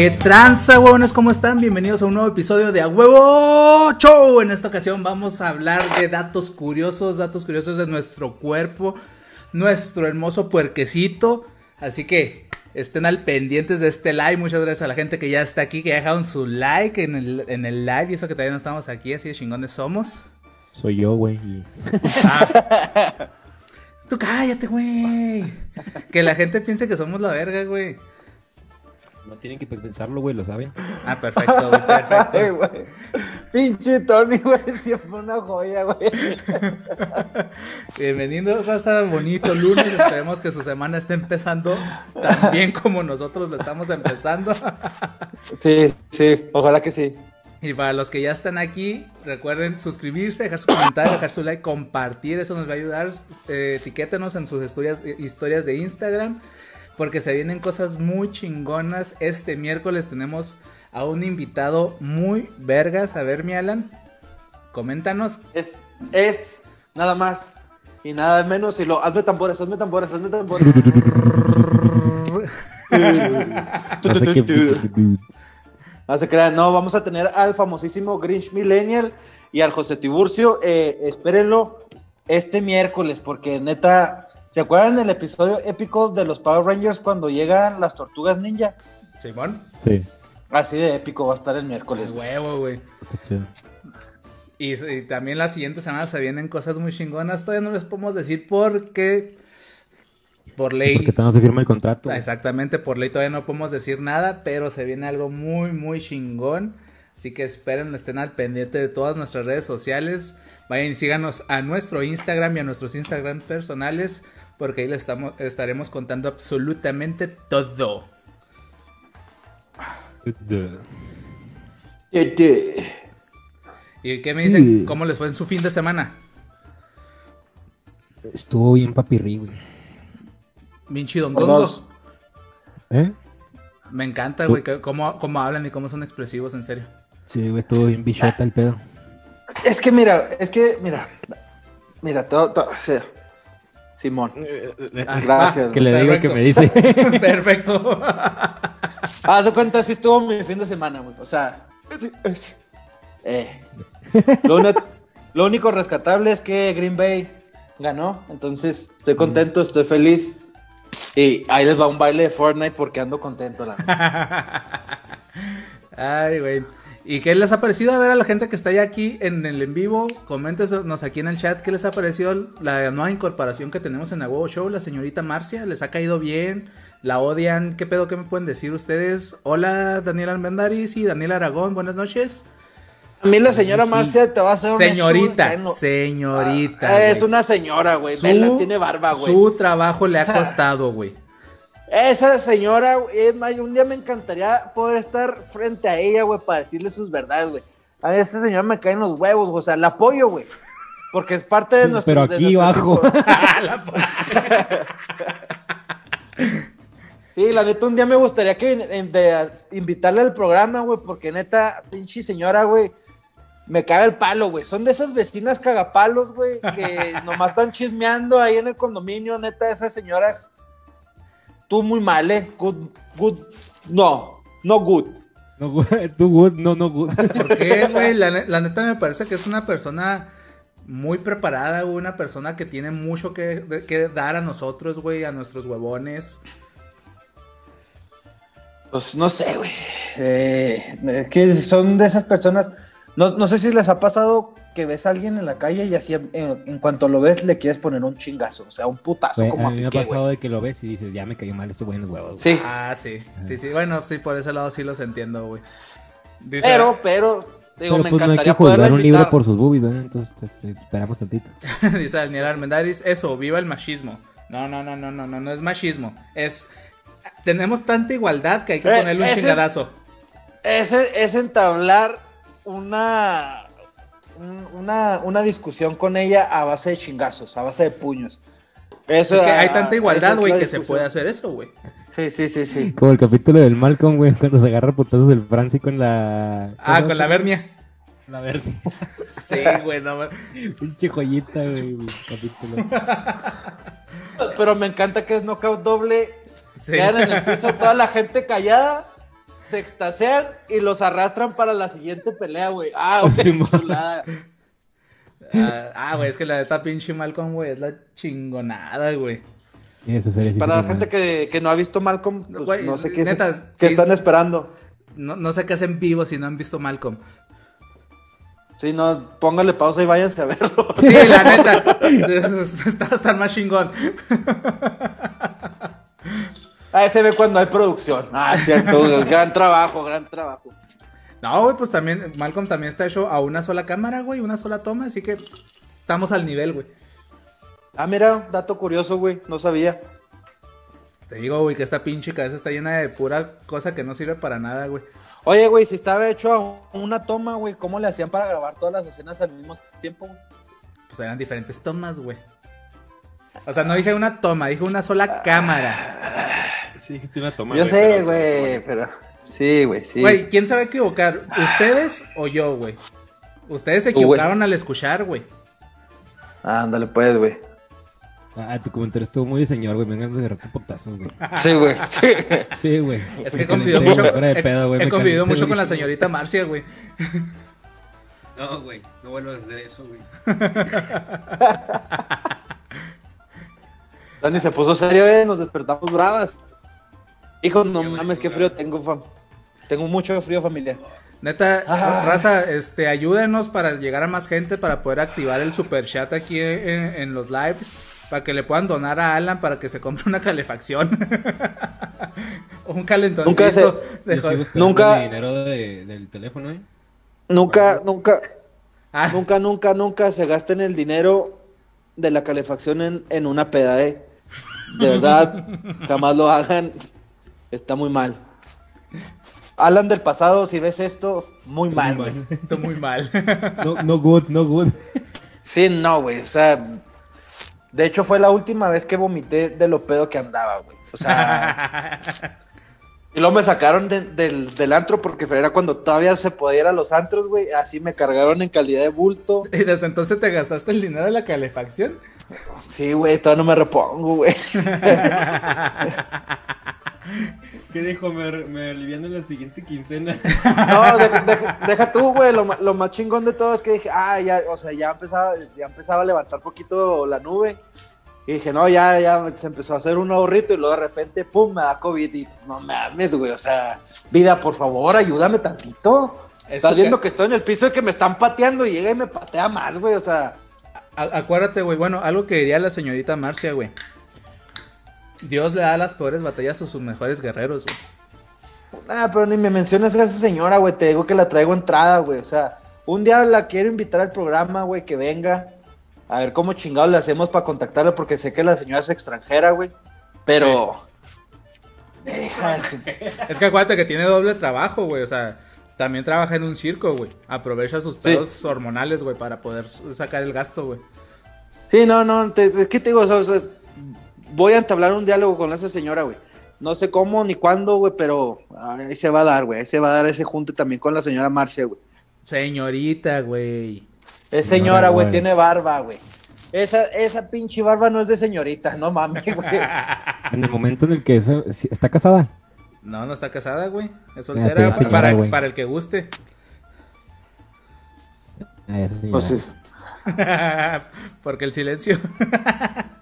¿Qué tranza, huevones? ¿Cómo están? Bienvenidos a un nuevo episodio de A Huevo Show. En esta ocasión vamos a hablar de datos curiosos, datos curiosos de nuestro cuerpo, nuestro hermoso puerquecito. Así que estén al pendientes de este live. Muchas gracias a la gente que ya está aquí, que ya dejaron su like en el, en el live y eso que todavía no estamos aquí, así de chingones somos. Soy yo, güey. Ah. Tú cállate, güey. Que la gente piense que somos la verga, güey. No tienen que pensarlo, güey, lo saben. Ah, perfecto, güey, Ay, perfecto. güey. Pinche Tony, güey, siempre una joya, güey. Bienvenidos, raza, bonito lunes. Esperemos que su semana esté empezando tan bien como nosotros lo estamos empezando. Sí, sí, ojalá que sí. Y para los que ya están aquí, recuerden suscribirse, dejar su comentario, dejar su like, compartir, eso nos va a ayudar. Eh, etiquétenos en sus historias, historias de Instagram, porque se vienen cosas muy chingonas. Este miércoles tenemos a un invitado muy vergas. A ver, mi Alan, coméntanos. Es, es nada más y nada menos. Y lo, hazme tambores, hazme tambores, hazme tambores. No se crean, no, vamos a tener al famosísimo Grinch Millennial y al José Tiburcio. Eh, espérenlo este miércoles, porque neta, ¿se acuerdan del episodio épico de los Power Rangers cuando llegan las tortugas ninja? Simón, Sí, Así de épico va a estar el es miércoles. huevo, güey. Y, y también la siguiente semana se vienen cosas muy chingonas. Todavía no les podemos decir porque por ley. Porque todavía no se firma el contrato. Exactamente, por ley todavía no podemos decir nada, pero se viene algo muy, muy chingón. Así que esperen, estén al pendiente de todas nuestras redes sociales. Vayan y síganos a nuestro Instagram y a nuestros Instagram personales, porque ahí les estamos, estaremos contando absolutamente todo. ¿Y qué me dicen? ¿Cómo les fue en su fin de semana? Estuvo bien papirri, güey. Vinci Don Por Gongo. dos. ¿Eh? Me encanta, güey, que- cómo, cómo hablan y cómo son expresivos, en serio. Sí, güey, estuvo bien bichota el pedo. Es que mira, es que mira, mira, todo, todo, sí. Simón. Ah, Gracias, Que le diga que perfecto. me dice. Perfecto. Haz de cuenta, sí estuvo mi fin de semana, güey. O sea, eh. Lo, lo único rescatable es que Green Bay ganó. Entonces, estoy contento, estoy feliz. Y ahí les va un baile de Fortnite porque ando contento, la. Ay, güey. ¿Y qué les ha parecido a ver a la gente que está ya aquí en el en vivo? Coméntenos aquí en el chat qué les ha parecido la nueva incorporación que tenemos en la Huevo Show, la señorita Marcia. ¿Les ha caído bien? ¿La odian? ¿Qué pedo? ¿Qué me pueden decir ustedes? Hola, Daniel Almendaris y Daniel Aragón. Buenas noches. A mí la señora Marcia te va a hacer un Señorita, señorita. Ah, es una señora, güey. Su- tiene barba, güey. Su trabajo le ha O sea, costado, güey. Esa señora, güey, es más, un día me encantaría poder estar frente a ella, güey, para decirle sus verdades, güey. A mí esta señora me cae en los huevos, o sea, la apoyo, güey. Porque es parte de nuestro. Pero aquí. La po- Sí, la neta, un día me gustaría que en- de- invitarle al programa, güey, porque neta, pinche señora, güey, me caga el palo, güey. Son de esas vecinas cagapalos, güey, que nomás están chismeando ahí en el condominio, neta, esas señoras. Tú muy mal, eh. Good, good. No, no good. No, güey, tú, good, no, no, good. ¿Por qué, güey? La, la neta me parece que es una persona muy preparada, güey, una persona que tiene mucho que, que dar a nosotros, güey, a nuestros huevones. Pues no sé, güey. Eh, es que son de esas personas. No, no sé si les ha pasado que ves a alguien en la calle y así en, en cuanto lo ves le quieres poner un chingazo, o sea, un putazo Güey, como a mí me ha Piqué, pasado de que lo ves y dices, ya me cayó mal ese güey en los huevos. Sí, Ah, sí, sí, sí. Bueno, sí, por ese lado sí los entiendo, güey. Dice- pero, pero, digo, Pero me pues no hay que encantaría juzgar un libro por sus boobies, ¿verdad? Entonces te- te esperamos tantito. dice Daniel Armendaris, eso, viva el machismo. No, no, no, no, no, no, no es machismo. Es. Tenemos tanta igualdad que hay que Eh, ponerle un ese- chingadazo. Ese es entablar una, un- una, una discusión con ella a base de chingazos, a base de puños. Eso, Es que hay tanta igualdad, güey, que se puede hacer eso, güey. Sí, sí, sí, sí. Como el capítulo del Malcolm, güey, cuando se agarra putazos del Franci con la... Ah, con la vernia. La verde. Sí, güey, no Pinche joyita, güey, el capítulo. Pero me encanta que es knockout doble. Sí. Quedan en el piso toda la gente callada. Se extasian y los arrastran para la siguiente pelea, güey. Ah, güey, chulada. Ah, Ah, güey, es que la neta pinche Malcolm, güey, es la chingonada, güey. Esa serie sí Para la gente que, que no ha visto Malcolm, pues, Güey, no sé qué, es- neta, qué sí. están esperando. No, no sé qué hacen vivo si no han visto Malcolm. Sí, no, póngale pausa y váyanse a verlo. Sí, la neta. Está hasta más chingón. Ah, se ve cuando hay producción. Ah, cierto, gran trabajo, gran trabajo. No, güey, pues también, Malcolm también está hecho a una sola cámara, güey, una sola toma, así que estamos al nivel, güey. Ah, mira, dato curioso, güey, no sabía. Te digo, güey, que esta pinche cabeza está llena de pura cosa que no sirve para nada, güey. Oye, güey, si estaba hecho a una toma, güey, ¿cómo le hacían para grabar todas las escenas al mismo tiempo? güey? Pues eran diferentes tomas, güey. O sea, no dije una toma, dije una sola cámara. Sí, dijiste una toma. Yo sé, güey, pero... Sí, güey, sí. Güey, ¿quién se va a equivocar? ¿Ustedes o yo, güey? Ustedes se equivocaron al escuchar, güey. Ándale, pues, güey. Ah, tu comentario estuvo muy de señor, güey. Me vengan de agarrarte potazos, güey. Sí, güey. Sí, güey. Es que he convivido mucho, he- pedo, he me convivido mucho con la señorita Marcia, güey. No, güey, no vuelvas a hacer eso, güey. Dani se puso serio, eh, nos despertamos bravas. Hijo, no Qué mames, qué frío tengo, fam. Tengo mucho frío, familia. Neta, Ah. raza, este, ayúdenos para llegar a más gente para poder activar el super chat aquí en, en los lives. Para que le puedan donar a Alan para que se compre una calefacción. un calentoncito. Nunca se- de Nunca- mi dinero de- del teléfono, ¿eh? Nunca, nunca, Ah, nunca, nunca, nunca se gasten el dinero de la calefacción en, en una peda, eh. De verdad, jamás lo hagan. Está muy mal. Alan del pasado, si ves esto, muy mal, güey. esto muy mal. No, no good, no good. Sí, no, güey. O sea, de hecho fue la última vez que vomité de lo pedo que andaba, güey. O sea, y luego me sacaron de- del, del antro porque era cuando todavía se podía ir a los antros, güey. Así me cargaron en calidad de bulto. y desde entonces te gastaste el dinero de la calefacción. Sí, güey, todavía no me repongo, güey. ¿Qué dijo? Me, me alivian en la siguiente quincena. No, deja, deja- deja tú, güey. Lo, más chingón de todo es que dije, ah, ya, o sea, ya empezaba, ya empezaba a levantar poquito la nube. Y dije, no, ya, ya se empezó a hacer un nuevo rito y luego de repente, pum, me da COVID. Y no mames, güey, o sea, vida, por favor, ayúdame tantito. Estás viendo que- que estoy en el piso y que me están pateando y llega y me patea más, güey, o sea. A- acuérdate, güey, bueno, algo que diría la señorita Marcia, güey. Dios le da las peores batallas a sus mejores guerreros, güey. Ah, pero ni me menciones a esa señora, güey. Te digo que la traigo entrada, güey. O sea, un día la quiero invitar al programa, güey, que venga. A ver cómo chingados le hacemos para contactarla, porque sé que la señora es extranjera, güey. Pero. Deja de su- Es que acuérdate que tiene doble trabajo, güey. O sea, también trabaja en un circo, güey. Aprovecha sus pedos hormonales, güey, para poder sacar el gasto, güey. Sí, no, no. Te, es que te digo, o sea, voy a entablar un diálogo con esa señora, güey. No sé cómo ni cuándo, güey, pero ahí se va a dar, güey. Ahí se va a dar ese junte también con la señora Marcia, güey. Señorita, güey. Es Señora, güey, tiene barba, güey. Esa, esa pinche barba no es de señorita, no mames, güey. En el momento en el que eso- está casada. No, no está casada, güey. Es soltera señora, para, güey. para el que guste. Ah. Pues es- Porque el silencio.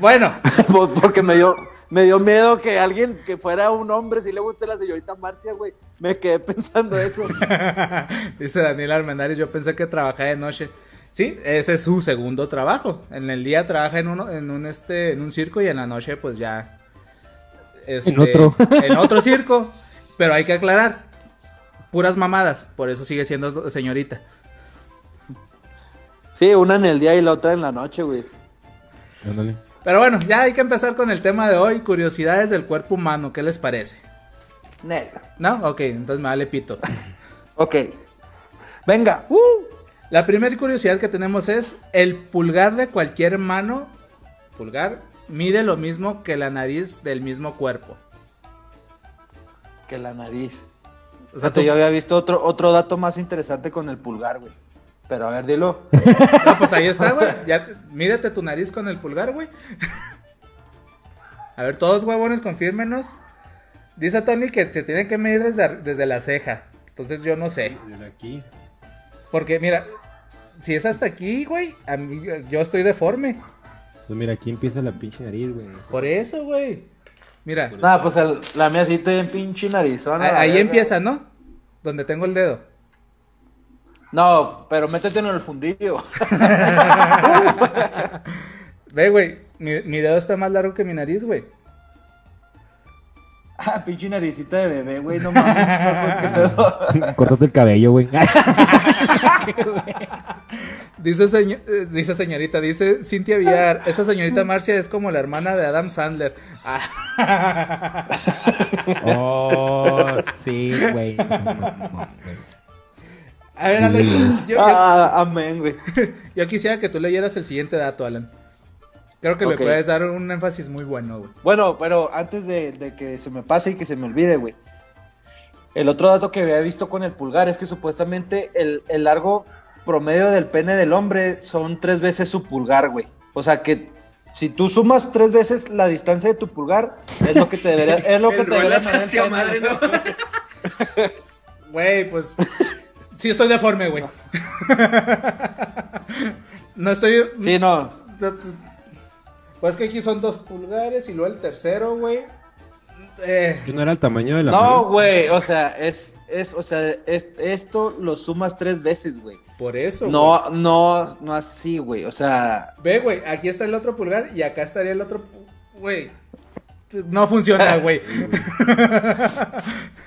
bueno, porque me dio, me dio miedo que alguien que fuera un hombre si le guste la señorita Marcia, güey. Me quedé pensando eso. dice Daniel Armendáriz, yo pensé que trabajaba de noche. Sí, ese es su segundo trabajo. En el día trabaja en uno, en un este, en un circo y en la noche, pues ya. este, En otro. en otro circo. Pero hay que aclarar. Puras mamadas. Por eso sigue siendo señorita. Sí, una en el día y la otra en la noche, güey. Ándale. Pero bueno, ya hay que empezar con el tema de hoy. Curiosidades del cuerpo humano. ¿Qué les parece? Neta. ¿No? Ok, entonces me vale pito. Ok. Venga. Uh. La primera curiosidad que tenemos es el pulgar de cualquier mano, pulgar, mide lo mismo que la nariz del mismo cuerpo. Que la nariz. O sea, tú- yo había visto otro, otro dato más interesante con el pulgar, güey. Pero a ver, dilo. No, pues ahí está, güey. Ya, mídete tu nariz con el pulgar, güey. A ver, todos huevones, confírmenos. Dice Tony que se tiene que medir desde, desde la ceja. Entonces yo no sé. Desde aquí. Porque mira, si es hasta aquí, güey, a mí- yo estoy deforme. Pues mira, aquí empieza la pinche nariz, güey. Por eso, güey. Mira, Nada, pues el- la mía sí te en pinche narizona. la ahí verga. empieza, ¿no? Donde tengo el dedo. No, pero métete en el fundillo. Ve, güey, mi, mi dedo está más largo que mi nariz, güey. ah, pinche naricita de bebé, güey, no mames. no, pues, qué pedo. Cortate el cabello, güey. Dice, seño- eh, dice señorita, dice Cintia Villar, esa señorita Marcia es como la hermana de Adam Sandler. Oh, sí, güey. A ver, Alan, yo, yo- Ah, amén, güey. yo quisiera que tú leyeras el siguiente dato, Alan. Creo que Ok. le puedes dar un énfasis muy bueno, güey. Bueno, pero antes de, de que se me pase y que se me olvide, güey. El otro dato que había visto con el pulgar es que supuestamente el, el largo promedio del pene del hombre son tres veces su pulgar, güey. O sea que si tú sumas tres veces la distancia de tu pulgar, es lo que te debería, es lo que te debería. Güey, pues. Sí, estoy deforme, güey. No estoy. Sí, no. Pues que aquí son dos pulgares y luego el tercero, güey. Eh, ¿Que no era el tamaño de la No, güey, o sea, es, es, o sea, es- esto lo sumas tres veces, güey. por eso. No, no, no así, güey. O sea, Ve, güey, aquí está el otro pulgar y acá estaría el otro. Güey. No funciona, güey.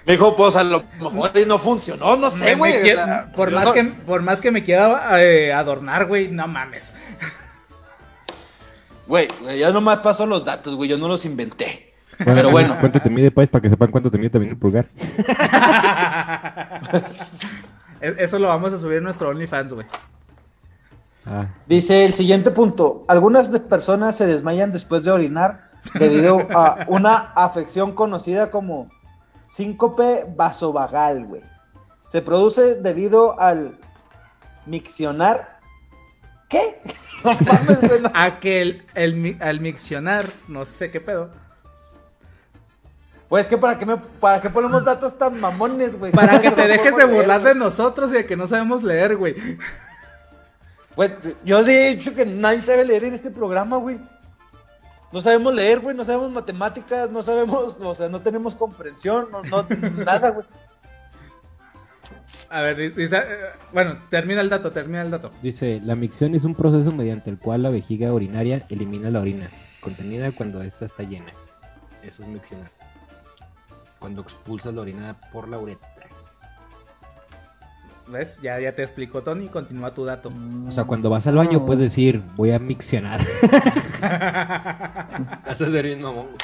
me dijo, pues a lo mejor y no funcionó, no sé, Me- me güey. o quie- sea, por, más no- que, por más que me quiera eh, adornar, güey, no mames. Güey, yo nomás paso los datos, güey, yo no los inventé. Bueno, Pero bueno, ¿Cuánto te mide, pues? Para que sepan cuánto te mide también el pulgar. E- Eso lo vamos a subir en nuestro OnlyFans, güey. Ah, dice el siguiente punto. Algunas de- personas se desmayan después de orinar debido a una afección conocida como síncope vasovagal, güey. Se produce debido al miccionar. ¿Qué? A que el, al miccionar, no sé qué pedo. Pues que para qué me, para qué ponemos datos tan mamones, güey. Para que te dejes de burlar de nosotros y de que no sabemos leer, güey. Yo he dicho que nadie sabe leer en este programa, güey. No sabemos leer, güey, no sabemos matemáticas, no sabemos, o sea, no tenemos comprensión, no, no nada, güey. A ver, di- dice, eh, bueno, termina el dato, termina el dato. Dice, la micción es un proceso mediante el cual la vejiga urinaria elimina la orina contenida cuando ésta está llena. Eso es miccionar. Cuando expulsas la orina por la uretra. ¿Ves? Ya, ya te explicó Tony, continúa tu dato. O sea, cuando vas al baño puedes decir, voy a miccionar. Haces ser bien mamón, güey.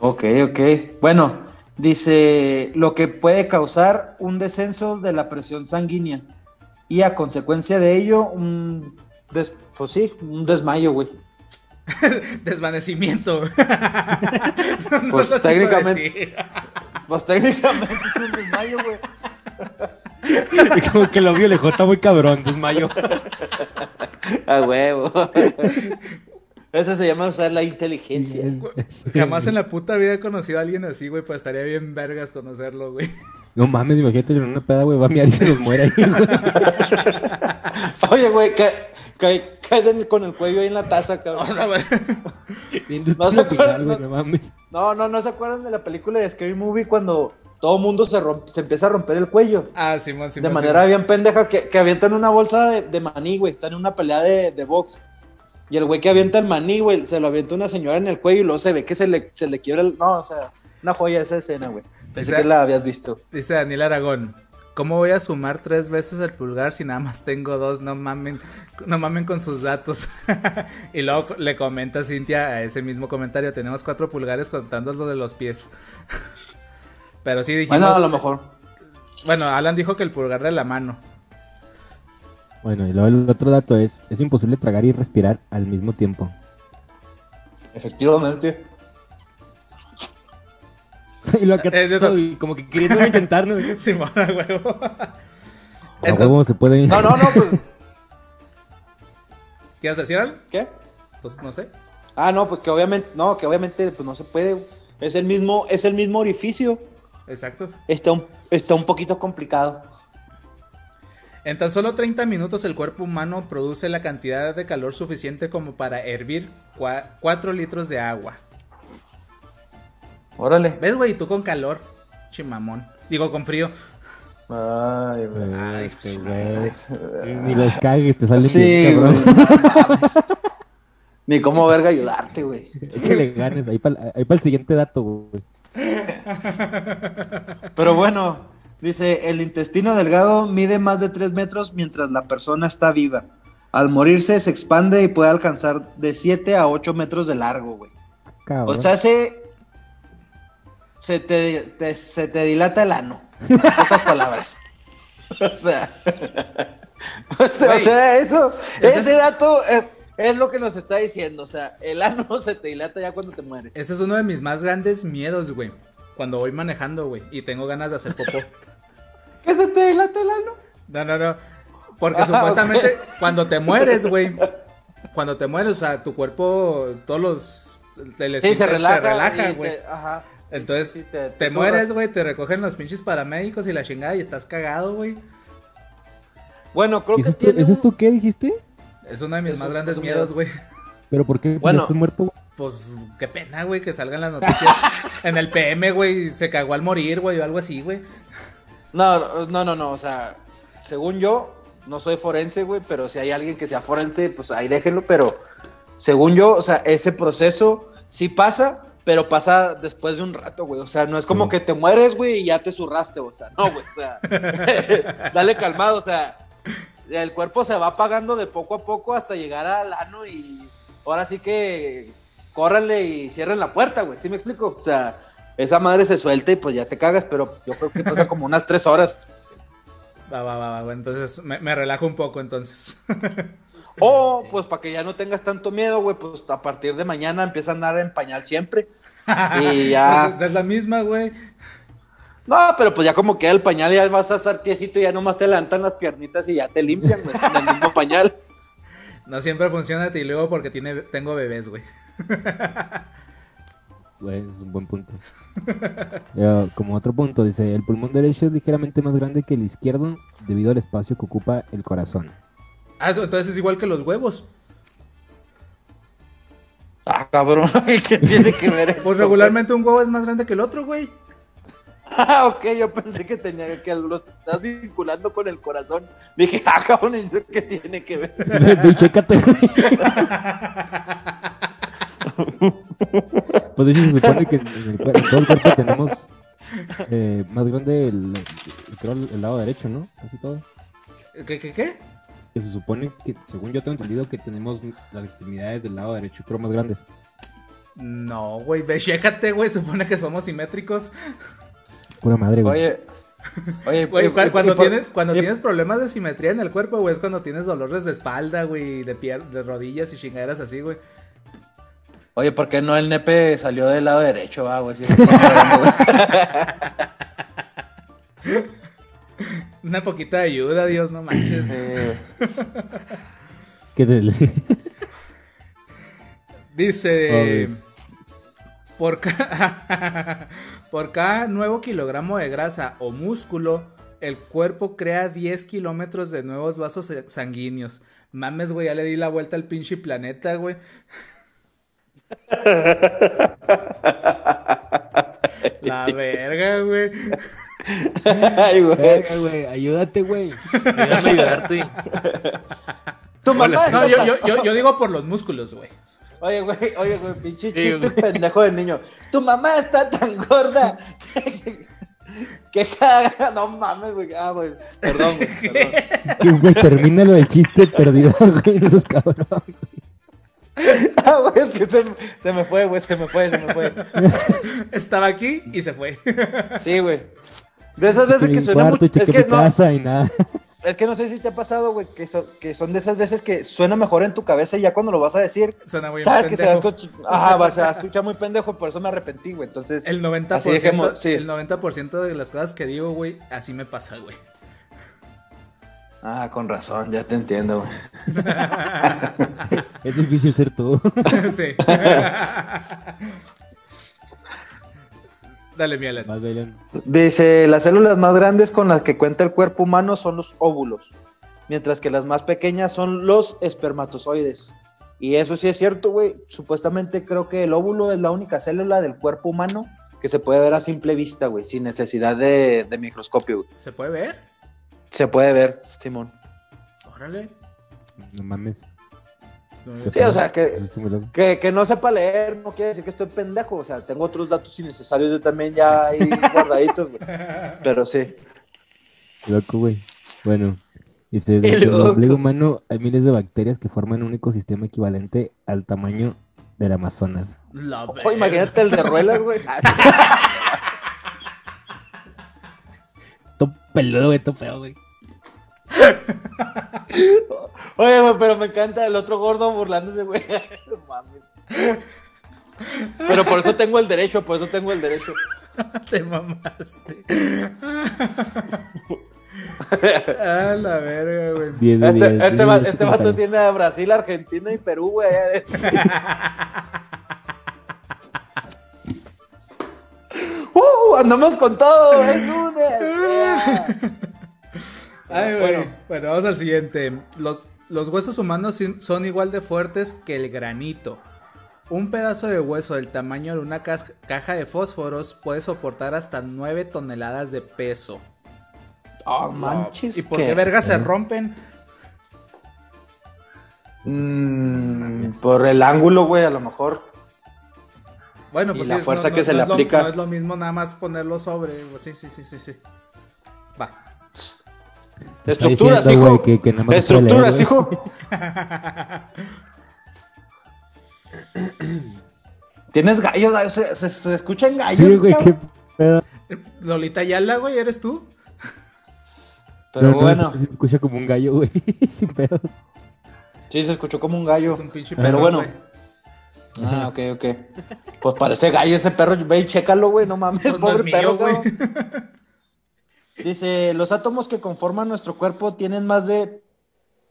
Ok, ok. Bueno, dice lo que puede causar un descenso de la presión sanguínea y a consecuencia de ello un des- pues sí, un desmayo, güey. Desvanecimiento. No Pues, técnicamente-. Pues técnicamente es un desmayo, güey. Como que lo vio lejos, está muy cabrón, desmayo. A huevo. Eso se llama usar la inteligencia. Jamás en la puta vida he conocido a alguien así, güey, pues estaría bien vergas conocerlo, güey. No mames, imagínate en una peda, güey, va a miar y se nos muere ahí, güey. Oye, güey, cae, cae, cae del- con el cuello ahí en la taza, cabrón. Bien No se acuerdan, güey, no- no mames. No, no, no se acuerdan de la película de Scary Movie cuando todo mundo se, se empieza a romper el cuello. Ah, Simón, Simón. de manera bien pendeja que, que avientan una bolsa de, de maní, güey. Están en una pelea de, de box. Y el güey que avienta el maní, güey, se lo avienta una señora en el cuello y luego se ve que se le, se le quiebra el. No, o sea, una joya esa escena, güey. Pensé que la habías visto. Dice Daniel Aragón. ¿Cómo voy a sumar tres veces el pulgar si nada más tengo dos? No mamen, no mamen con sus datos. y luego le comenta Cintia a ese mismo comentario. Tenemos cuatro pulgares contando los de los pies. Pero sí dijimos. Bueno, a lo mejor. Bueno, Alan dijo que el pulgar de la mano. Bueno, y luego el otro dato es, es imposible tragar y respirar al mismo tiempo. Efectivamente. y lo Eh, to- y como que queriendo intentarnos. Simón, a huevo. A huevo se puede No, no, no, pues. ¿Quieres decir algo? ¿Qué? Pues no sé. Ah, no, pues que obviamente, no, que obviamente, pues no se puede. Es el mismo, es el mismo orificio. Exacto. Está un, está un poquito complicado. En tan solo 30 minutos el cuerpo humano produce la cantidad de calor suficiente como para hervir 4 litros de agua. Órale. ¿Ves, güey? Tú con calor, chimamón. Digo, con frío. Ay, güey. Ay, Este, madre. güey. Ni los cagues, te sale Sí, cabrón. Ni cómo verga ayudarte, güey. Es que le ganes. Ahí para el siguiente dato, güey. Pero bueno, dice, el intestino delgado mide más de 3 metros mientras la persona está viva. Al morirse se expande y puede alcanzar de 7 a 8 metros de largo, güey. Cabrón. O sea, se, se, te, te- se te dilata el ano. En pocas palabras. O sea, o sea, o sea, eso, ese ese es- dato es, es lo que nos está diciendo. O sea, el ano se te dilata ya cuando te mueres. Ese es uno de mis más grandes miedos, güey. Cuando voy manejando, güey, y tengo ganas de hacer popó. ¿Qué se te dilata el ano? No, no, no. Porque Ah, supuestamente cuando te mueres, güey. Cuando te mueres, o sea, tu cuerpo, todos los... El Sí, se relaja. güey. te- Ajá. Entonces, sí, te, te mueres, zurras. güey, te recogen los pinches paramédicos y la chingada y estás cagado, güey. Bueno, creo ¿Ese que es, tu, tiene ese es un- tu qué dijiste? Es uno de mis Es más un- grandes miedos, miedo. güey. ¿Pero por qué? Bueno. Bueno. ¿Estás muerto, güey? Pues qué pena, güey, que salgan las noticias. en el PM, güey, se cagó al morir, güey, o algo así, güey. No, no, no, no, o sea, según yo, no soy forense, güey, pero si hay alguien que sea forense, pues ahí déjenlo, pero según yo, o sea, ese proceso sí pasa, pero pasa después de un rato, güey, o sea, no es como Sí. que te mueres, güey, y ya te zurraste, o sea, no, güey, o sea, dale calmado, o sea, el cuerpo se va apagando de poco a poco hasta llegar al ano y ahora sí que córranle y cierren la puerta, güey, ¿sí me explico? O sea, esa madre se suelta y pues ya te cagas, pero yo creo que pasa como unas tres horas. Va, va, va, va, güey, entonces me, me relajo un poco, entonces. O, pues, para que ya no tengas tanto miedo, güey, pues a partir de mañana empieza a andar en pañal siempre. Y ya. Pues, es la misma, güey. No, pero pues ya como queda el pañal, ya vas a estar tiesito y ya nomás te levantan las piernitas y ya te limpian, güey, en el mismo pañal. No siempre funciona y luego porque tiene, tengo bebés, güey. Güey, es un buen punto. Como otro punto, dice, el pulmón derecho es ligeramente más grande que el izquierdo debido al espacio que ocupa el corazón. Ah, eso, entonces es igual que los huevos. Ah, cabrón, ¿qué tiene que ver eso? Pues regularmente un huevo es más grande que el otro, güey. Ah, ok, yo pensé que tenía que lo estás vinculando con el corazón. Dije, ah, cabrón, ¿y eso qué tiene que ver? Ve, chécate, güey. Pues de hecho se supone que en, el en todo el cuerpo tenemos eh, más grande el, creo el, el lado derecho, ¿no? Casi todo. ¿Qué, qué, qué? Que se supone que, según yo tengo entendido, que tenemos las extremidades del lado derecho, creo más grandes. No, güey, ve, chécate, güey. Supone que somos simétricos. Pura madre, güey. Oye, oye, Güey, y- cu- y- cuando, por- tienes, cuando y- tienes problemas de simetría en el cuerpo, güey, es cuando tienes dolores de espalda, güey, de de rodillas y chingaderas así, güey. Oye, ¿por qué no el nepe salió del lado derecho, güey? Una poquita de ayuda, Dios, no manches. Eh, del- Dice. Por cada, por cada nuevo kilogramo de grasa o músculo, el cuerpo crea 10 kilómetros de nuevos vasos sanguíneos. Mames, güey, ya le di la vuelta al pinche planeta, güey. La verga, güey. Ay, güey. Verga, güey, ayúdate, güey. Ayúdame a ayudarte. Tu mamá No, yo, yo, yo, yo digo por los músculos, güey. Oye, güey, oye, güey, pinche chiste pendejo de niño. Tu mamá está tan gorda. que caga. No mames, güey. Ah, güey. Perdón, güey. Perdón. Que, güey, termina lo del chiste perdido, güey. Eso es cabrón. Ah, güey, es que se, se me fue, güey. Se me fue, se me fue. Estaba aquí y se fue. Sí, güey. De esas veces que suena mucho. Es que no, casa y nada. Es que no sé si te ha pasado, güey, que, son- que son de esas veces que suena mejor en tu cabeza y ya cuando lo vas a decir, Suena muy sabes que se va, a pendejo. escuchar, ajá, va- se va a escuchar muy pendejo, por eso me arrepentí, güey. Entonces, El 90%, Así dejemos, sí. el 90 de las cosas que digo, güey, así me pasa, güey. ah, con razón, ya te entiendo, güey. Es difícil ser tú. sí. Dale, mi Alan. Dice, las células más grandes con las que cuenta el cuerpo humano son los óvulos, mientras que las más pequeñas son los espermatozoides. Y eso sí es cierto, güey. Supuestamente creo que el óvulo es la única célula del cuerpo humano que se puede ver a simple vista, güey, sin necesidad de, de microscopio, güey. ¿Se puede ver? Se puede ver, Simón. Órale. No mames. No, Sí, o sea, que-. Que, que no sepa leer no quiere decir que estoy pendejo. O sea, tengo otros datos innecesarios yo también ya ahí guardaditos, güey. Pero sí. Loco, güey. Bueno, dice, del loco. ombligo humano hay miles de bacterias que forman un ecosistema equivalente al tamaño del Amazonas. La Ojo, imagínate el de ruelas, güey. Todo peludo, güey, todo feo, güey. Oye, güey, pero me encanta el otro gordo burlándose, güey. No mames. Pero por eso tengo el derecho, por eso tengo el derecho. Te mamaste. ah, la verga, güey. De Este, diez, este, va- de este vato tiene a Brasil, Argentina y Perú, güey. ¡Uh! Andamos con todo, es lunes. Yeah. Ay. Bueno. Bueno. vamos al siguiente. Los, los huesos humanos son igual de fuertes que el granito. Un pedazo de hueso del tamaño de una caja de fósforos puede soportar hasta 9 toneladas de peso. Oh, manches. ¿Y por qué verga se rompen? Mm, por el ángulo, güey, a lo mejor. Bueno, Y pues la sí, es- fuerza que se le lo- aplica. no es lo mismo nada más ponerlo sobre. pues Sí, sí, sí, sí, sí. Va. Estructuras, diciendo, hijo. que- que puede Estructuras, leer, hijo. ¿Tienes gallos? ¿Se, se, se escuchan gallos? Sí, güey, qué pedo. Lolita Yala, güey, ¿eres tú? Pero No, no, bueno, Se, se escucha como un gallo, güey. Sin pedo. sí, se escuchó como un gallo. Es un pinche Pero bueno. güey. Ah, ok, ok. Pues parece gallo ese perro. Ve y chécalo, güey, no mames, Pues no pobre es mío, perro, güey. Dice, los átomos que conforman nuestro cuerpo tienen más de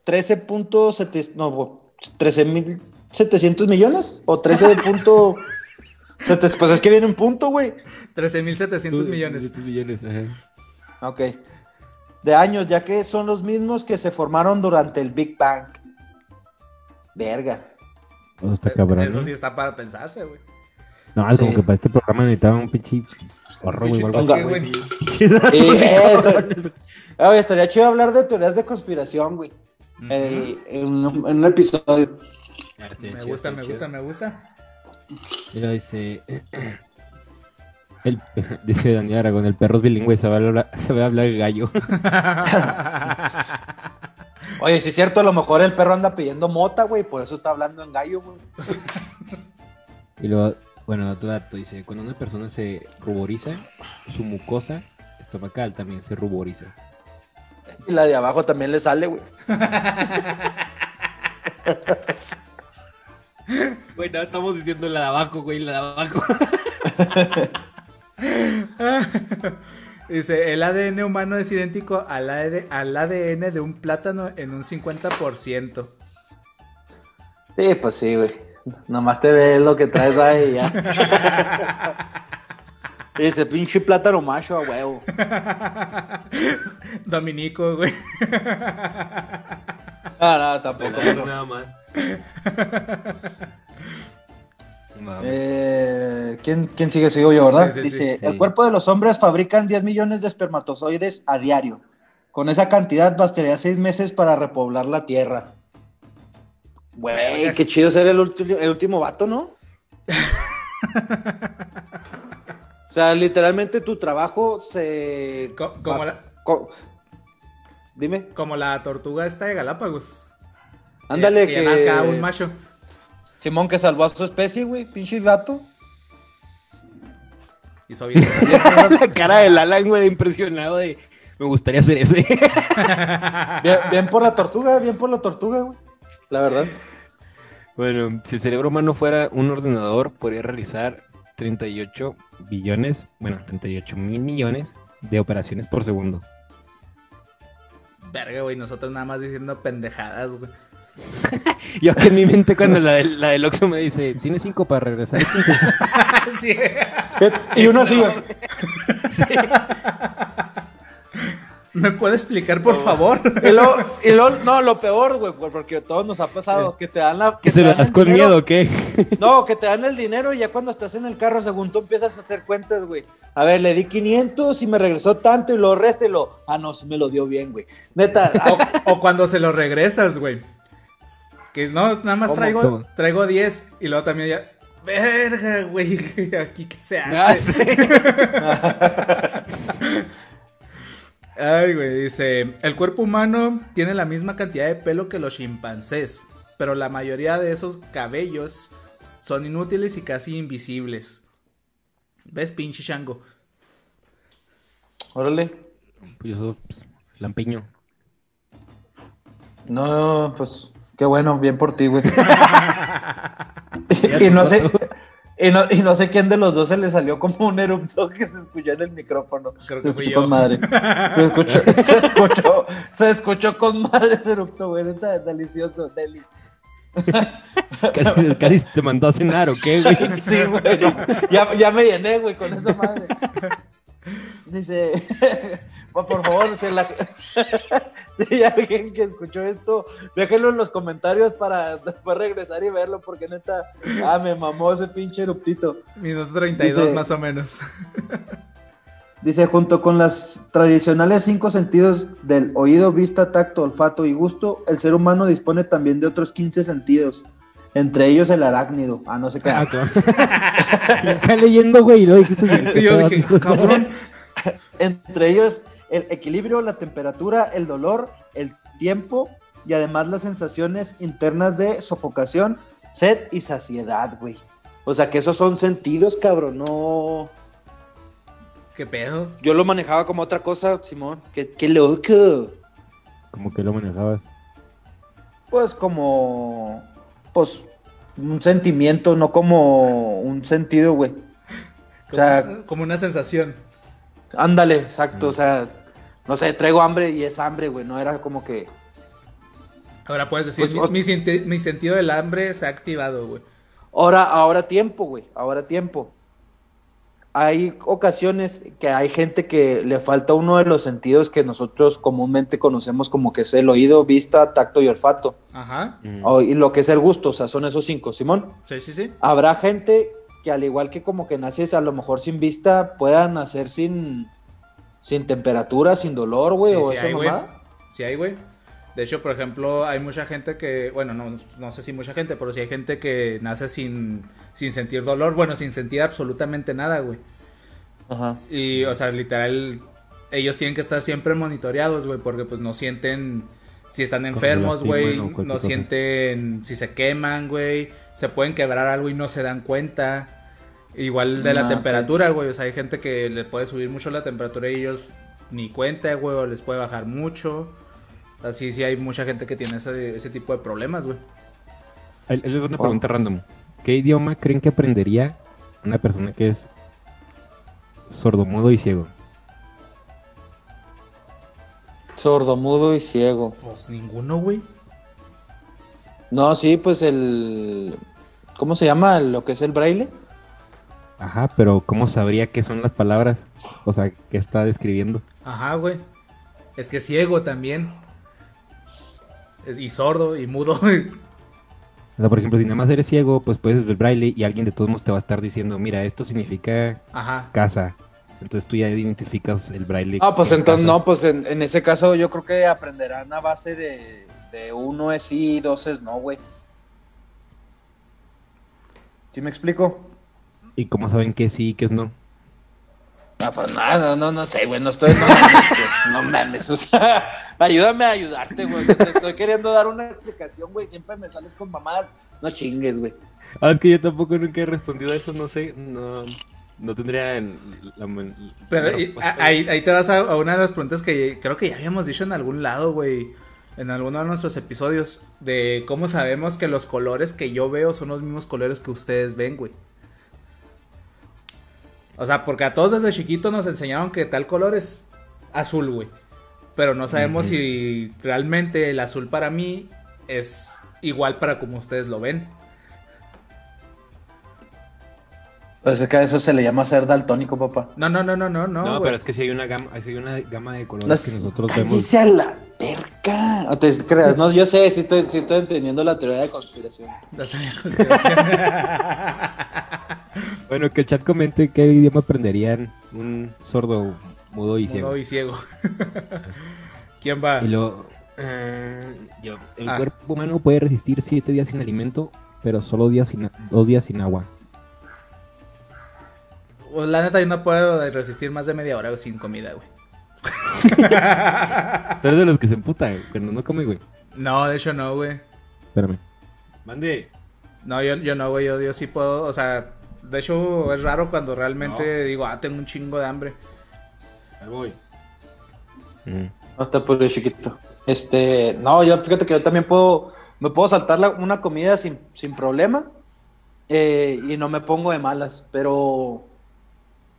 13.7 no, bo- 13.700 millones o 13. sete- pues es que viene un punto, güey. 13.700 millones. 700 millones, ajá. Ok. De años, ya que son los mismos que se formaron durante el Big Bang. Verga. Eso está cabrón. Eso sí está para pensarse, güey. No, es como Sí. que para este programa necesitaba un pinche porro, güey, güey. eh, esto- estaría chido hablar de teorías de conspiración, güey. En, un, en un episodio. Ah, Me chido, gusta, me chido. gusta, me gusta. Mira, dice. El, dice Daniel Aragón, el perro es bilingüe, sabe hablar, sabe hablar gallo. Oye, sí es cierto, a lo mejor el perro anda pidiendo mota, güey, por eso está hablando en gallo, güey. Y luego, bueno, otro dato dice: cuando una persona se ruboriza, su mucosa estomacal también se ruboriza. Y la de abajo también le sale, güey. Güey, no estamos diciendo la de abajo, güey, la de abajo. Dice, el ADN humano es idéntico al, AD al ADN de un plátano en un 50%. Sí, pues sí, güey. Nomás te ves lo que traes ahí ya. Dice, pinche plátano macho a huevo. Dominico, güey. Ah, no, tampoco. Nada más. Eh, ¿quién, ¿Quién sigue? Sigo yo, ¿verdad? Sí, sí, Dice, sí. el cuerpo de los hombres fabrican 10 millones de espermatozoides a diario. Con esa cantidad bastaría 6 meses para repoblar la Tierra. Güey, qué chido ser el, ulti- el último vato, ¿no? o sea, literalmente tu trabajo se... Co- como va- la- co- Dime. Como la tortuga esta de Galápagos. Ándale, que... que... nazca un macho. Simón que salvó a su especie, güey, pinche vato. Hizo bien. la cara del Alan, güey, de impresionado de. Me gustaría hacer ese. Bien, bien por la tortuga, bien por la tortuga, güey. La verdad. Bueno, si el cerebro humano fuera un ordenador, podría realizar 38 billones, bueno, 38 mil millones de operaciones por segundo. Verga, güey, nosotros nada más diciendo pendejadas, güey. Yo que en mi mente cuando la del, la del Oxxo me dice, tienes cinco para regresar. Y uno así, güey. ¿Me puede explicar, por favor? Y lo, y lo- no, lo peor, güey, porque a todos nos ha pasado que te dan la. ¿Que se lo das el con dinero. miedo o qué? No, que te dan el dinero y ya cuando estás en el carro, según tú empiezas a hacer cuentas, güey. A ver, le di 500 y me regresó tanto y lo resta y lo. Ah, no, sí me lo dio bien, güey. Neta, O, o cuando se lo regresas, güey. Que no, nada más ¿Cómo? traigo, ¿Cómo? traigo 10 y luego también ya. Verga, güey. Aquí qué se Ah, hace. Ay, güey, dice, el cuerpo humano tiene la misma cantidad de pelo que los chimpancés, pero la mayoría de esos cabellos son inútiles y casi invisibles. ¿Ves, pinche chango? órale. Pues yo soy pues, lampiño. No, pues qué bueno, bien por ti, güey. y, no sé, y, no, y no sé quién de los dos se le salió como un erupto que se escuchó en el micrófono. Creo se que escuchó con madre. Se escuchó, se escuchó, se escuchó con madre ese erupto, güey. Está delicioso, deli. Casi, casi te mandó a cenar o qué, güey. Sí, güey. Ya, ya me llené, güey, con esa madre. Dice, por favor, si, la... si hay alguien que escuchó esto, déjenlo en los comentarios para después regresar y verlo, porque neta, ah, me mamó ese pinche eruptito. Minuto 32 Dice- más o menos. Dice, junto con las tradicionales cinco sentidos del oído, vista, tacto, olfato y gusto, el ser humano dispone también de otros 15 sentidos, entre ellos el arácnido. Ah, no sé qué. Ah. Acá leyendo, güey, dijiste Sí, yo dije, cabrón. Entre ellos el equilibrio, la temperatura, el dolor, el tiempo y además las sensaciones internas de sofocación, sed y saciedad, güey. O sea que esos son sentidos, cabrón, no... ¿Qué pedo? Yo lo manejaba como otra cosa, Simón. Qué, qué loco. Como que lo manejabas. Pues como... Pues un sentimiento, no como un sentido, güey. O sea, Como una sensación. ándale, exacto. O sea, no sé, traigo hambre y es hambre, güey. No era como que... Ahora puedes decir, Pues, mi, os- mi senti- mi sentido del hambre se ha activado, güey. Ahora, ahora tiempo, güey. Ahora tiempo. Hay ocasiones que hay gente que le falta uno de los sentidos que nosotros comúnmente conocemos como que es el oído, vista, tacto y olfato. Ajá. O- y lo que es el gusto, o sea, son esos cinco, Simón. Sí, sí, sí. Habrá gente que al igual que como que naces a lo mejor sin vista, puedan nacer sin, sin temperatura, sin dolor, güey, Sí, o sí esa hay. Sí hay, güey. De hecho, por ejemplo, hay mucha gente que, bueno, no, no sé si mucha gente, pero sí hay gente que nace sin, sin sentir dolor, bueno, sin sentir absolutamente nada, güey. Ajá. Y, o sea, literal, ellos tienen que estar siempre monitoreados, güey, porque pues no sienten si están enfermos, güey, no cosa. sienten si se queman, güey, se pueden quebrar algo y no se dan cuenta. Igual de la temperatura, güey, o sea, hay gente que le puede subir mucho la temperatura y ellos ni cuenta, güey, o les puede bajar mucho. Así sí hay mucha gente que tiene ese, ese tipo de problemas, güey. Ahí les una Wow. pregunta random. ¿Qué idioma creen que aprendería una persona que es sordomudo y ciego? Sordomudo y ciego. Pues ninguno, güey. No, sí, pues el... ¿Cómo se llama lo que es el braille? Ajá, pero ¿cómo sabría qué son las palabras? O sea, ¿qué está describiendo? Ajá, güey. Es que ciego también. Y sordo y mudo. O sea, por ejemplo, si nada más eres ciego, pues puedes ver braille y alguien de todos modos te va a estar diciendo, mira, esto significa Ajá. casa. Entonces tú ya identificas el braille. Ah, pues entonces casa. no, pues en, en ese caso yo creo que aprenderán a base de, de uno es sí, dos es no, güey. ¿Sí me explico? ¿Y cómo saben que sí y que es no? Ah, pues nada, no, no, no sé, güey, no estoy, no mames, güey, no mames, o sea, ayúdame a ayudarte, güey, te estoy queriendo dar una explicación, güey, siempre me sales con mamadas, no chingues, güey. Ah, es que yo tampoco nunca he respondido a eso, no sé, no, no tendría la, la- Pero la y- respuesta. a- ahí, ahí te vas a, a una de las preguntas que creo que ya habíamos dicho en algún lado, güey. En alguno de nuestros episodios. De cómo sabemos que los colores que yo veo son los mismos colores que ustedes ven, güey. O sea, porque a todos desde chiquito nos enseñaron que tal color es azul, güey. Pero no sabemos si realmente el azul para mí es igual para como ustedes lo ven. Pues es que a eso se le llama ser daltónico, papá. No, no, no, no, no, no. Pero es que si hay una gama, hay una gama de colores Las- que nosotros vemos. A la perca. No te creas, no, yo sé, sí estoy, sí estoy entendiendo la teoría de conspiración. La teoría de conspiración. Bueno, que el chat comente qué idioma aprenderían un sordo, mudo y ciego. Mudo y ciego. ¿Quién va? Y luego, eh, yo, el Ah. cuerpo humano puede resistir siete días sin alimento, pero solo días sin, dos días sin agua. Pues la neta, yo no puedo resistir más de media hora sin comida, güey. Tú eres de los que se emputa cuando no come, güey. No, de hecho no, güey. Espérame. Mande. No, yo, yo no, güey. Yo, yo sí puedo, o sea, de hecho es raro cuando realmente digo, ah, tengo un chingo de hambre. Ahí voy. No está por chiquito. Este, no, yo fíjate que yo también puedo, me puedo saltar la- una comida sin, sin problema eh, y no me pongo de malas, pero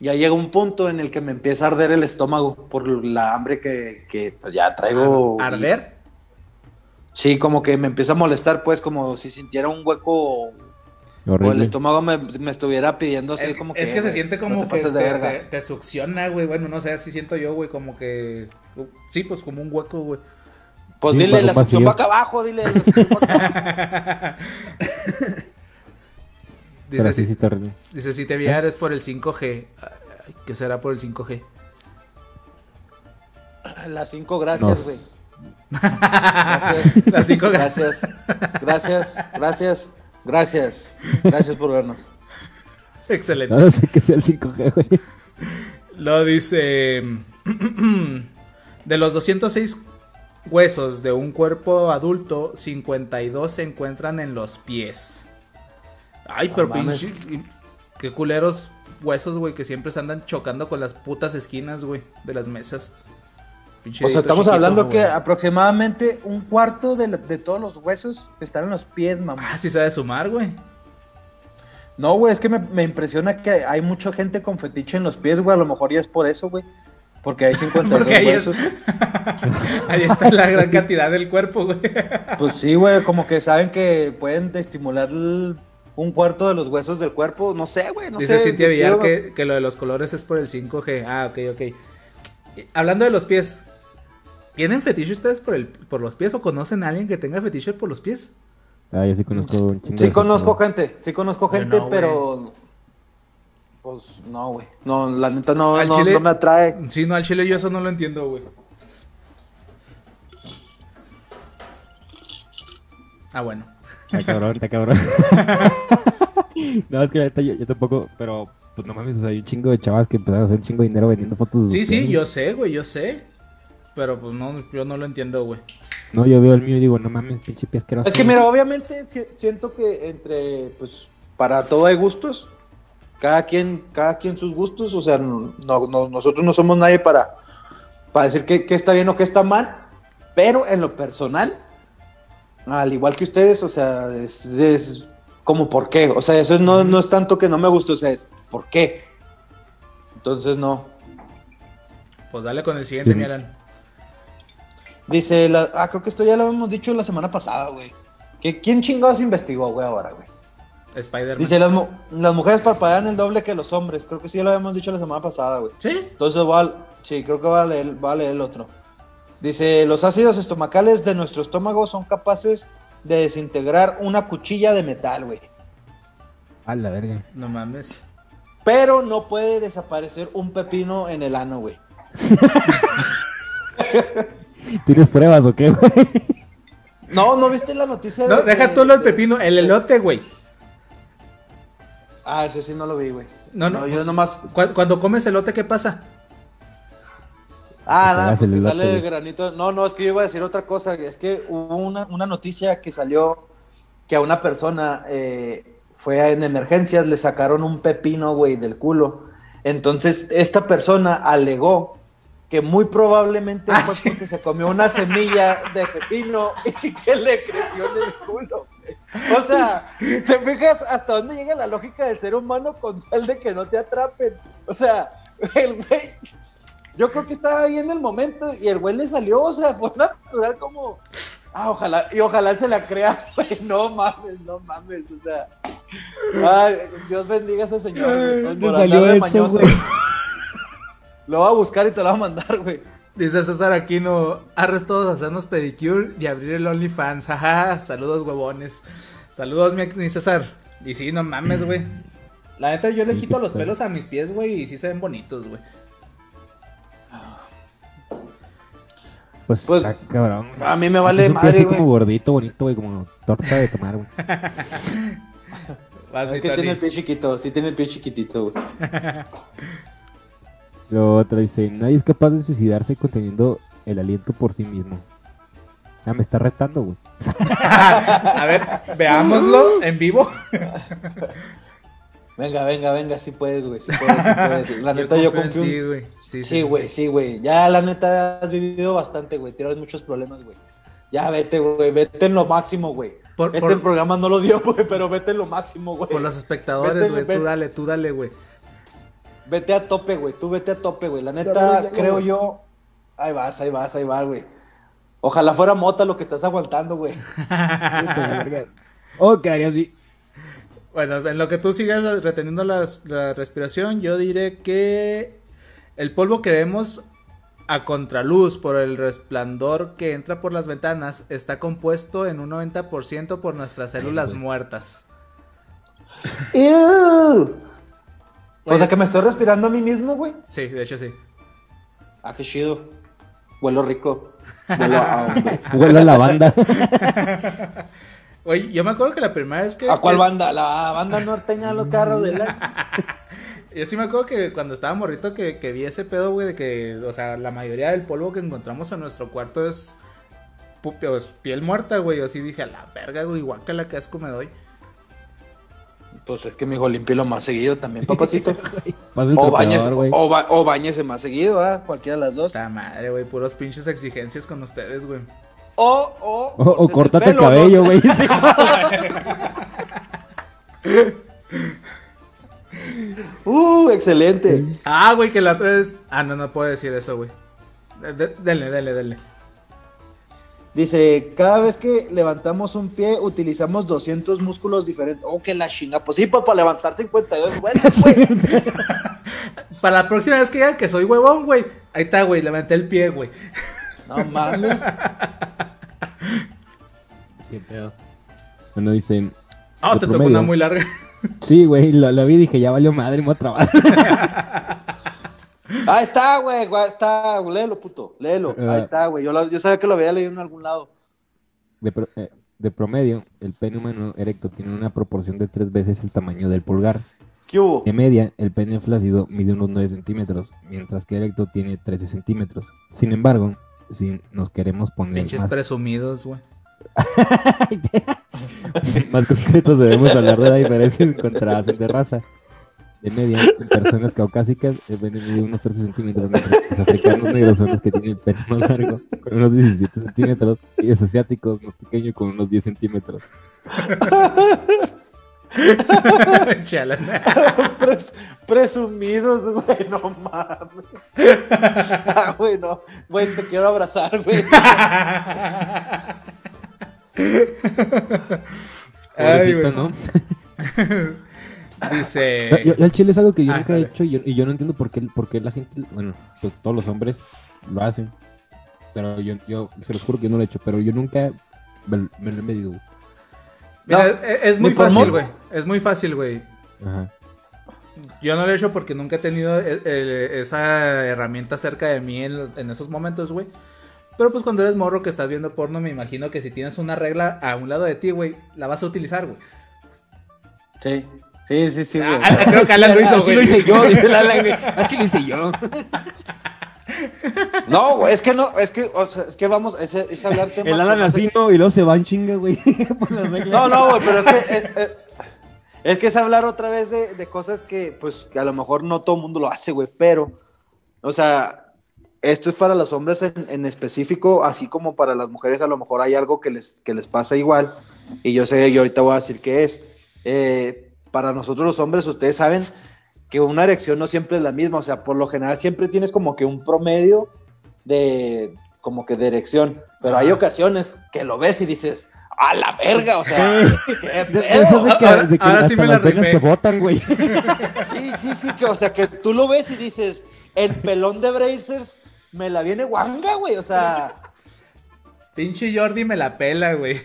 ya llega un punto en el que me empieza a arder el estómago por la hambre que, que, pues, ya traigo. Ar- ¿Arder? Sí, como que me empieza a molestar, pues como si sintiera un hueco o el estómago me, me estuviera pidiendo así es, como es que... que se siente no como te que pases de te, verga. te- te succiona, güey. Bueno, no sé, así siento yo, güey, como que... Sí, pues como un hueco, güey. Pues Sí, dile, para la succión va acá abajo, dile. Dice, sí, si, dice, si te viera es por el 5G. Ay, ¿Qué será por el 5G? Las cinco gracias, Nos- güey. Gracias. Las 5G. Gracias, gracias, gracias, gracias, gracias por vernos. Excelente. No sé qué sea el 5G, güey. Lo dice. De los 206 huesos de un cuerpo adulto, 52 se encuentran en los pies. Ay, pero pinche. Qué culeros huesos, güey, que siempre se andan chocando con las putas esquinas, güey, de las mesas. Pinche O sea, estamos chiquito, hablando güey. que aproximadamente un cuarto de, la- de todos los huesos están en los pies, mamá. Ah, sí sabe sumar, güey. No, güey, es que me, me impresiona que hay mucha gente con fetiche en los pies, güey. A lo mejor ya es por eso, güey. Porque hay 52 Porque ahí es- huesos. Ahí está la gran cantidad del cuerpo, güey. Pues sí, güey, como que saben que pueden estimular el- un cuarto de los huesos del cuerpo. No sé, güey, no Dice sé. Cintia Villar quiero- que, que lo de los colores es por el 5G. Ah, ok, ok. Hablando de los pies, ¿tienen fetiche ustedes por, el, por los pies o conocen a alguien que tenga fetiche por los pies? Ah, yo sí conozco un chingo Sí conozco gente. sí conozco gente, no, pero... Pues no, güey. No, la neta no, Al no, chile- no me atrae. Sí, no, al chile yo eso no lo entiendo, güey. Ah, bueno. Está cabrón, está cabrón. no, es que la neta yo, yo tampoco, pero pues no mames, o sea, hay un chingo de chavas que empezaron a hacer un chingo de dinero vendiendo fotos de Sí, sí, yo sé, güey, yo sé. Pero pues no, yo no lo entiendo, güey. No, yo veo el mío y digo, no mames, pinche asqueroso. Es que mira, obviamente si- siento que entre, pues, para todo hay gustos. Cada quien, cada quien sus gustos. O sea, no, no- nosotros no somos nadie para, para decir qué está bien o qué está mal. Pero en lo personal, al igual que ustedes, o sea, es, es como por qué. O sea, eso no, no es tanto que no me guste, o sea, es por qué. Entonces, no. Pues dale con el siguiente, Sí. mi Alan. Dice, la, ah, creo que esto ya lo habíamos dicho la semana pasada, güey. ¿Que ¿Quién chingados investigó, güey, ahora, güey? Spider-Man. Dice, las, mu- las mujeres parpadean el doble que los hombres. Creo que sí ya lo habíamos dicho la semana pasada, güey. ¿Sí? Entonces, va sí, creo que va a, leer, va a leer el otro. Dice, los ácidos estomacales de nuestro estómago son capaces de desintegrar una cuchilla de metal, güey. A la verga. No mames. Pero no puede desaparecer un pepino en el ano, güey. ¿Tienes pruebas o qué, güey? No, ¿no viste la noticia? No, de- deja de- tú lo del pepino, el elote, güey. Ah, ese sí no lo vi, güey. No, no. yo nomás... Cu- Cuando comes elote, ¿qué pasa? Ah, Que nada, hagas pues el que elote, sale güey. granito. No, no, es que yo iba a decir otra cosa. Es que hubo una, una noticia que salió que a una persona eh, fue en emergencias, le sacaron un pepino, güey, del culo. Entonces, esta persona alegó que muy probablemente Ah, fue sí. porque se comió una semilla de pepino y que le creció en el culo. O sea, ¿te fijas hasta dónde llega la lógica del ser humano con tal de que no te atrapen? O sea, el güey yo creo que estaba ahí en el momento y el güey le salió, o sea, fue natural como, ah, ojalá, y ojalá se la crea, güey, no mames, no mames, o sea, Ay, Dios bendiga a ese señor, güey. ¿Dónde por salió de eso, mañoso. güey? Lo voy a buscar y te lo voy a mandar, güey. Dice César Aquino, arres todos a hacernos pedicure y abrir el OnlyFans. Jaja, saludos huevones. Saludos mi, mi César. Y sí, no mames, güey. La neta, yo le quito los pelos a mis pies, güey, y sí se ven bonitos, güey. Pues, Pues, está cabrón. A mí me vale Es un pie madre, güey. como gordito, bonito, güey, como torta de tomar, güey. Vas, Es que tiene el pie chiquito, sí tiene el pie chiquitito, güey. Lo otro dice, nadie es capaz de suicidarse conteniendo el aliento por sí mismo. Ah, me está retando, güey. A ver, veámoslo en vivo. Venga, venga, venga, sí puedes, güey, sí puedes, sí puedes. La neta, yo confío en en ti, güey. Sí, Sí, güey, sí, güey. Ya, la neta, has vivido bastante, güey. Tienes muchos problemas, güey. Ya, vete, güey. Vete en lo máximo, güey. Por- Este por- programa no lo dio, güey, pero vete en lo máximo, güey. Por los espectadores, güey. Tú dale, tú dale, güey. Vete a tope, güey. Tú vete a tope, güey. La neta, ya, ya, creo yo. Ahí vas, ahí vas, ahí vas, güey. Ojalá fuera mota lo que estás aguantando, güey. oh, quedaría así. Bueno, en lo que tú sigas reteniendo la, respiración, yo diré que el polvo que vemos a contraluz por el resplandor que entra por las ventanas está compuesto en un 90% por nuestras células muertas. Ew. O sea que me estoy respirando a mí mismo, güey. Sí, de hecho sí. Ah, qué chido. Huelo rico. Huelo a. Huele a lavanda. Oye, yo me acuerdo que la primera vez que... ¿A cuál banda? La banda norteña, los carros de la... Yo sí me acuerdo que cuando estaba morrito que, que vi ese pedo, güey, de que, o sea, la mayoría del polvo que encontramos en nuestro cuarto es, pu- pues, piel muerta, güey. Yo sí dije, a la verga, güey, guácala, que asco me doy. Pues es que mi hijo limpie lo más seguido también, papacito. O, bañes, güey. o, ba- o bañese más seguido, ¿ah? Cualquiera de las dos. Puta madre, güey, puros pinches exigencias con ustedes, güey. O, o, O, o cortes córtate el pelo, no cabello, güey. Sí. Uh, excelente. Ah, güey, que la otra vez... Ah, no, no puedo decir eso, güey. De- de- Denle, denle, denle. Dice, cada vez que levantamos un pie utilizamos 200 músculos diferentes. Oh, que la chinga. Pues sí, pues, para levantar 52 huesos, güey. Para la próxima vez que digan que soy huevón, güey. Ahí está, güey, levanté el pie, güey. No mames. Qué pedo. Bueno, dice, Ah, te tocó una muy larga. sí, güey, la vi y dije, ya valió madre, me voy a trabar. Ahí está, güey. güey, Está, léelo, puto. Léelo. Ah. Ahí está, güey. Yo, lo- yo sabía que lo había leído en algún lado. De, pro- eh, de promedio, el pene humano erecto tiene una proporción de tres veces el tamaño del pulgar. ¿Qué hubo? De media, el pene flácido mide unos 9 centímetros, mientras que erecto tiene 13 centímetros. Sin embargo, si nos queremos poner Pinches más, presumidos, güey. más concretos, debemos hablar de la diferencia en contraste de raza. De media, en personas caucásicas, el pene mide unos 13 centímetros, los africanos negros son los que tienen el pene más largo, con unos 17 centímetros, y los asiáticos más pequeños, con unos 10 centímetros. Pres- presumidos, güey. No mames. Ah, güey, no. Güey, te quiero abrazar, güey. Ay, Pobrecito, güey. ¿no? Dice. Yo, yo al chile es algo que yo Ah, nunca he hecho y yo, y yo no entiendo por qué, por qué la gente, bueno, pues todos los hombres lo hacen. Pero yo, yo se los juro que yo no lo he hecho, pero yo nunca me, me lo he medido. Mira, No, es, es muy fácil, güey. Es muy fácil, güey. Ajá. Yo no lo he hecho porque nunca he tenido eh, eh, esa herramienta cerca de mí en, en esos momentos, güey. Pero pues cuando eres morro que estás viendo porno, me imagino que si tienes una regla a un lado de ti, güey, la vas a utilizar, güey. Sí, sí, sí, sí, güey. Ah, creo que Alan lo hizo, Así lo hice yo, dice la güey. Así lo hice yo. No, güey, es que no, es que, o sea, es que vamos, es, es hablar temas. El Alan así, ¿no? Y luego se van chinga, güey. No, no, güey, pero es que es, es- es que es hablar otra vez de, de cosas que, pues, que a lo mejor no todo el mundo lo hace, güey, pero, o sea, esto es para los hombres en, en específico, así como para las mujeres a lo mejor hay algo que les, que les pasa igual, y yo sé, yo ahorita voy a decir qué es. Eh, para nosotros los hombres, ustedes saben que una erección no siempre es la misma, o sea, por lo general siempre tienes como que un promedio de, como que de erección, pero hay ocasiones que lo ves y dices, a la verga, o sea, qué pedo. de que- Ahora- de que ahora sí me la rifé. botan, güey. Sí, sí, sí, que, o sea, que tú lo ves y dices, el pelón de Brazers me la viene guanga, güey, o sea, Pinche Jordi me la pela, güey.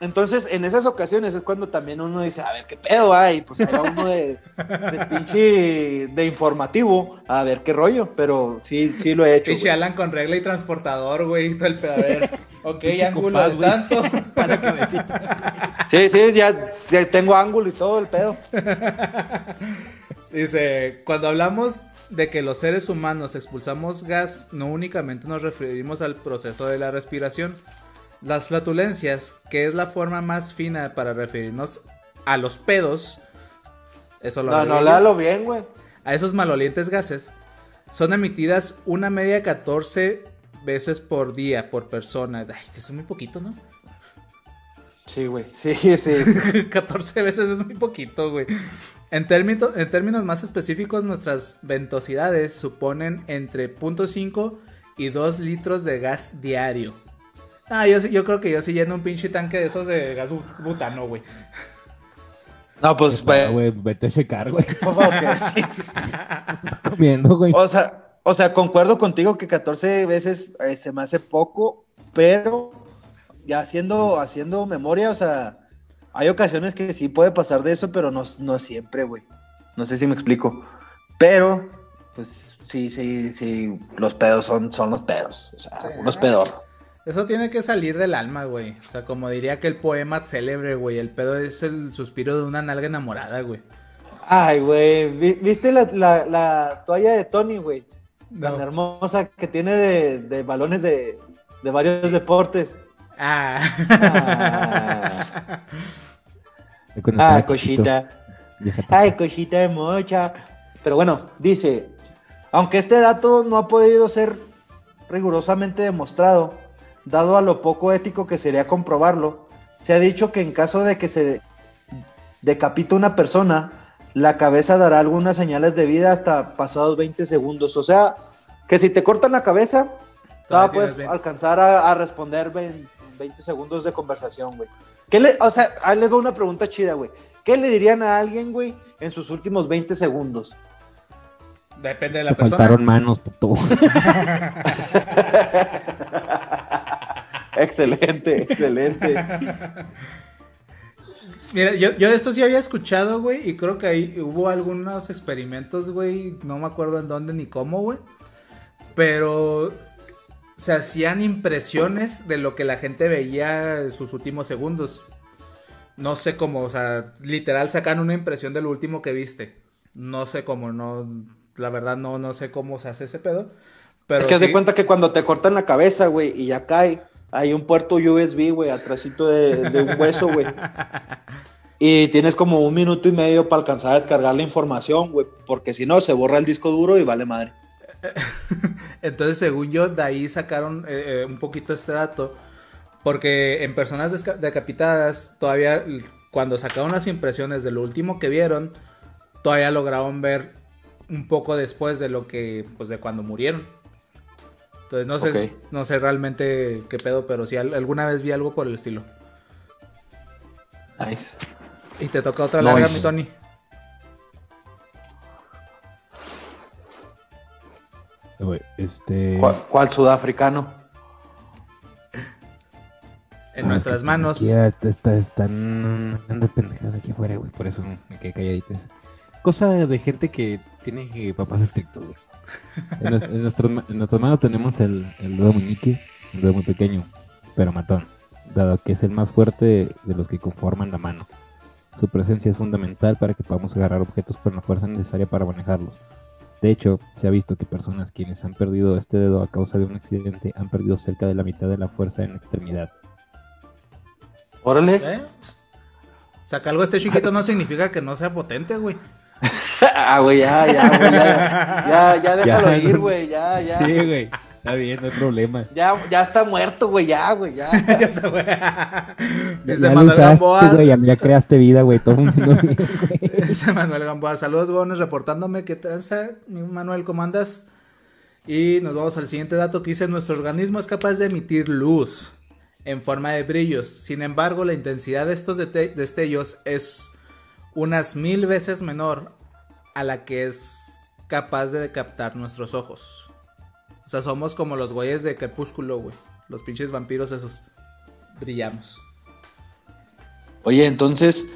entonces en esas ocasiones es cuando también uno dice, a ver, qué pedo hay, pues ahí va uno de, de pinche, de informativo, a ver qué rollo, pero sí, sí lo he hecho. Pinche. Alan con regla y transportador, güey. Todo el pedo. A ver. Ok, Pinche ángulo compás, de tanto. Para cabecita. Sí, sí, ya, ya tengo ángulo y todo el pedo. Dice, cuando hablamos de que los seres humanos expulsamos gas, no únicamente nos referimos al proceso de la respiración. Las flatulencias, que es la forma más fina para referirnos a los pedos, eso lo No, no, léalo bien, güey. a esos malolientes gases, son emitidas una media de 14 veces por día por persona. Ay, eso es muy poquito, ¿no? Sí, güey, sí, sí, sí. 14 veces es muy poquito, güey. En, término- en términos más específicos, nuestras ventosidades suponen entre 0.5 y 2 litros de gas diario. Ah, yo, yo creo que yo sí lleno un pinche tanque de esos de gas bu- butano, güey. No, pues, Ah, güey. vete a checar, güey. Comiendo, güey. O sea, o sea, concuerdo contigo que 14 veces eh, se me hace poco, pero ya haciendo, haciendo memoria, o sea, hay ocasiones que sí puede pasar de eso, pero no, no siempre, güey. No sé si me explico. Pero, pues sí, sí, sí, los pedos son, son los pedos. O sea, uno es pedor. Eso tiene que salir del alma, güey. O sea, como diría que el poema célebre, güey. El pedo es el suspiro de una nalga enamorada, güey. Ay, güey, ¿vi- ¿viste la, la- la toalla de Tony, güey? Tan No. hermosa que tiene de, de balones de, de varios deportes. Ah. Ah. Ah, cosita. Ay, cosita de mocha. Pero bueno, dice, aunque este dato no ha podido ser rigurosamente demostrado, dado a lo poco ético que sería comprobarlo, se ha dicho que en caso de que se decapite una persona, la cabeza dará algunas señales de vida hasta pasados 20 segundos. O sea, que si te cortan la cabeza, Todavía todavía puedes tienes 20. alcanzar a, a responder 20, 20 segundos de conversación, güey. ¿Qué le, o sea, ahí les doy una pregunta chida, güey. ¿Qué le dirían a alguien, güey, en sus últimos 20 segundos? Depende de la Te persona. faltaron manos, puto. excelente, excelente. Mira, yo, yo de esto sí había escuchado, güey, y creo que ahí hubo algunos experimentos, güey, no me acuerdo en dónde ni cómo, güey, pero se hacían impresiones de lo que la gente veía en sus últimos segundos. No sé cómo, o sea, literal sacan una impresión de lo último que viste. No sé cómo, no, la verdad no, no sé cómo se hace ese pedo. Pero es que haz de sí- cuenta que cuando te cortan la cabeza, güey, y ya cae, hay un puerto USB, güey, atrásito de, de un hueso, güey. Y tienes como un minuto y medio para alcanzar a descargar la información, güey, porque si no, se borra el disco duro y vale madre. Entonces, según yo, de ahí sacaron eh, eh, un poquito este dato. Porque en personas decapitadas, todavía cuando sacaron las impresiones de lo último que vieron, todavía lograron ver un poco después de lo que, pues de cuando murieron. Entonces, no sé, no sé realmente qué pedo, pero sí al- alguna vez vi algo por el estilo. Nice. Y te toca otra larga, Nice. mi Tony. Este. ¿Cuál, cuál sudafricano? En Ah, nuestras que manos. Está- están andando pendejadas aquí afuera, güey. Por eso me quedé calladitas. Cosa de gente que tiene papás estrictos, güey. En, en nuestras manos tenemos el, el dedo meñique, un dedo muy pequeño, pero matón, dado que es el más fuerte de los que conforman la mano. Su presencia es fundamental para que podamos agarrar objetos con la fuerza necesaria para manejarlos. De hecho, se ha visto que personas quienes han perdido este dedo a causa de un accidente han perdido cerca de la mitad de la fuerza en la extremidad. Órale. ¿Eh? Saca algo este chiquito no significa que no sea potente, güey. ah, güey, ya, ya, güey, ya, ya, ya déjalo Ya, ir, güey, ya, ya. Sí, güey. Está bien, no hay problema. Ya, ya está muerto, güey, ya, güey, ya. Ya está, güey. Ya, Dice ya lo Manuel usaste, Gamboa. güey, ya, ya creaste vida, güey. Todo bien, güey. Dice Manuel Gamboa. Saludos, huevones, reportándome qué tranza. Manuel, ¿cómo andas? Y nos vamos al siguiente dato que dice: Nuestro organismo es capaz de emitir luz. en forma de brillos. Sin embargo, la intensidad de estos destellos es unas mil veces menor a la que es capaz de captar nuestros ojos. O sea, somos como los güeyes de Crepúsculo, güey. Los pinches vampiros esos. Brillamos. Oye, entonces,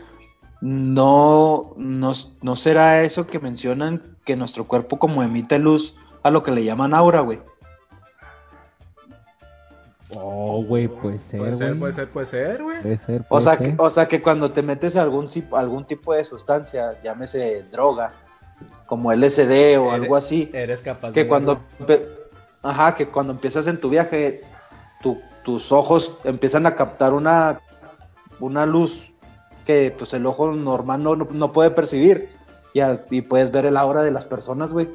no, no, no será eso que mencionan que nuestro cuerpo como emite luz a lo que le llaman aura, güey. Oh, güey, puede ser, Puede ser, puede ser, puede ser, güey. Puede ser, O puede sea, ser. que, o sea que cuando te metes algún, tip- algún tipo de sustancia, llámese droga, como LSD o Eres- algo así, Eres capaz que de cuando, ajá, que cuando empiezas en tu viaje, tu- tus ojos empiezan a captar una, una luz que pues el ojo normal no, no, no puede percibir y, al- y puedes ver el aura de las personas, güey.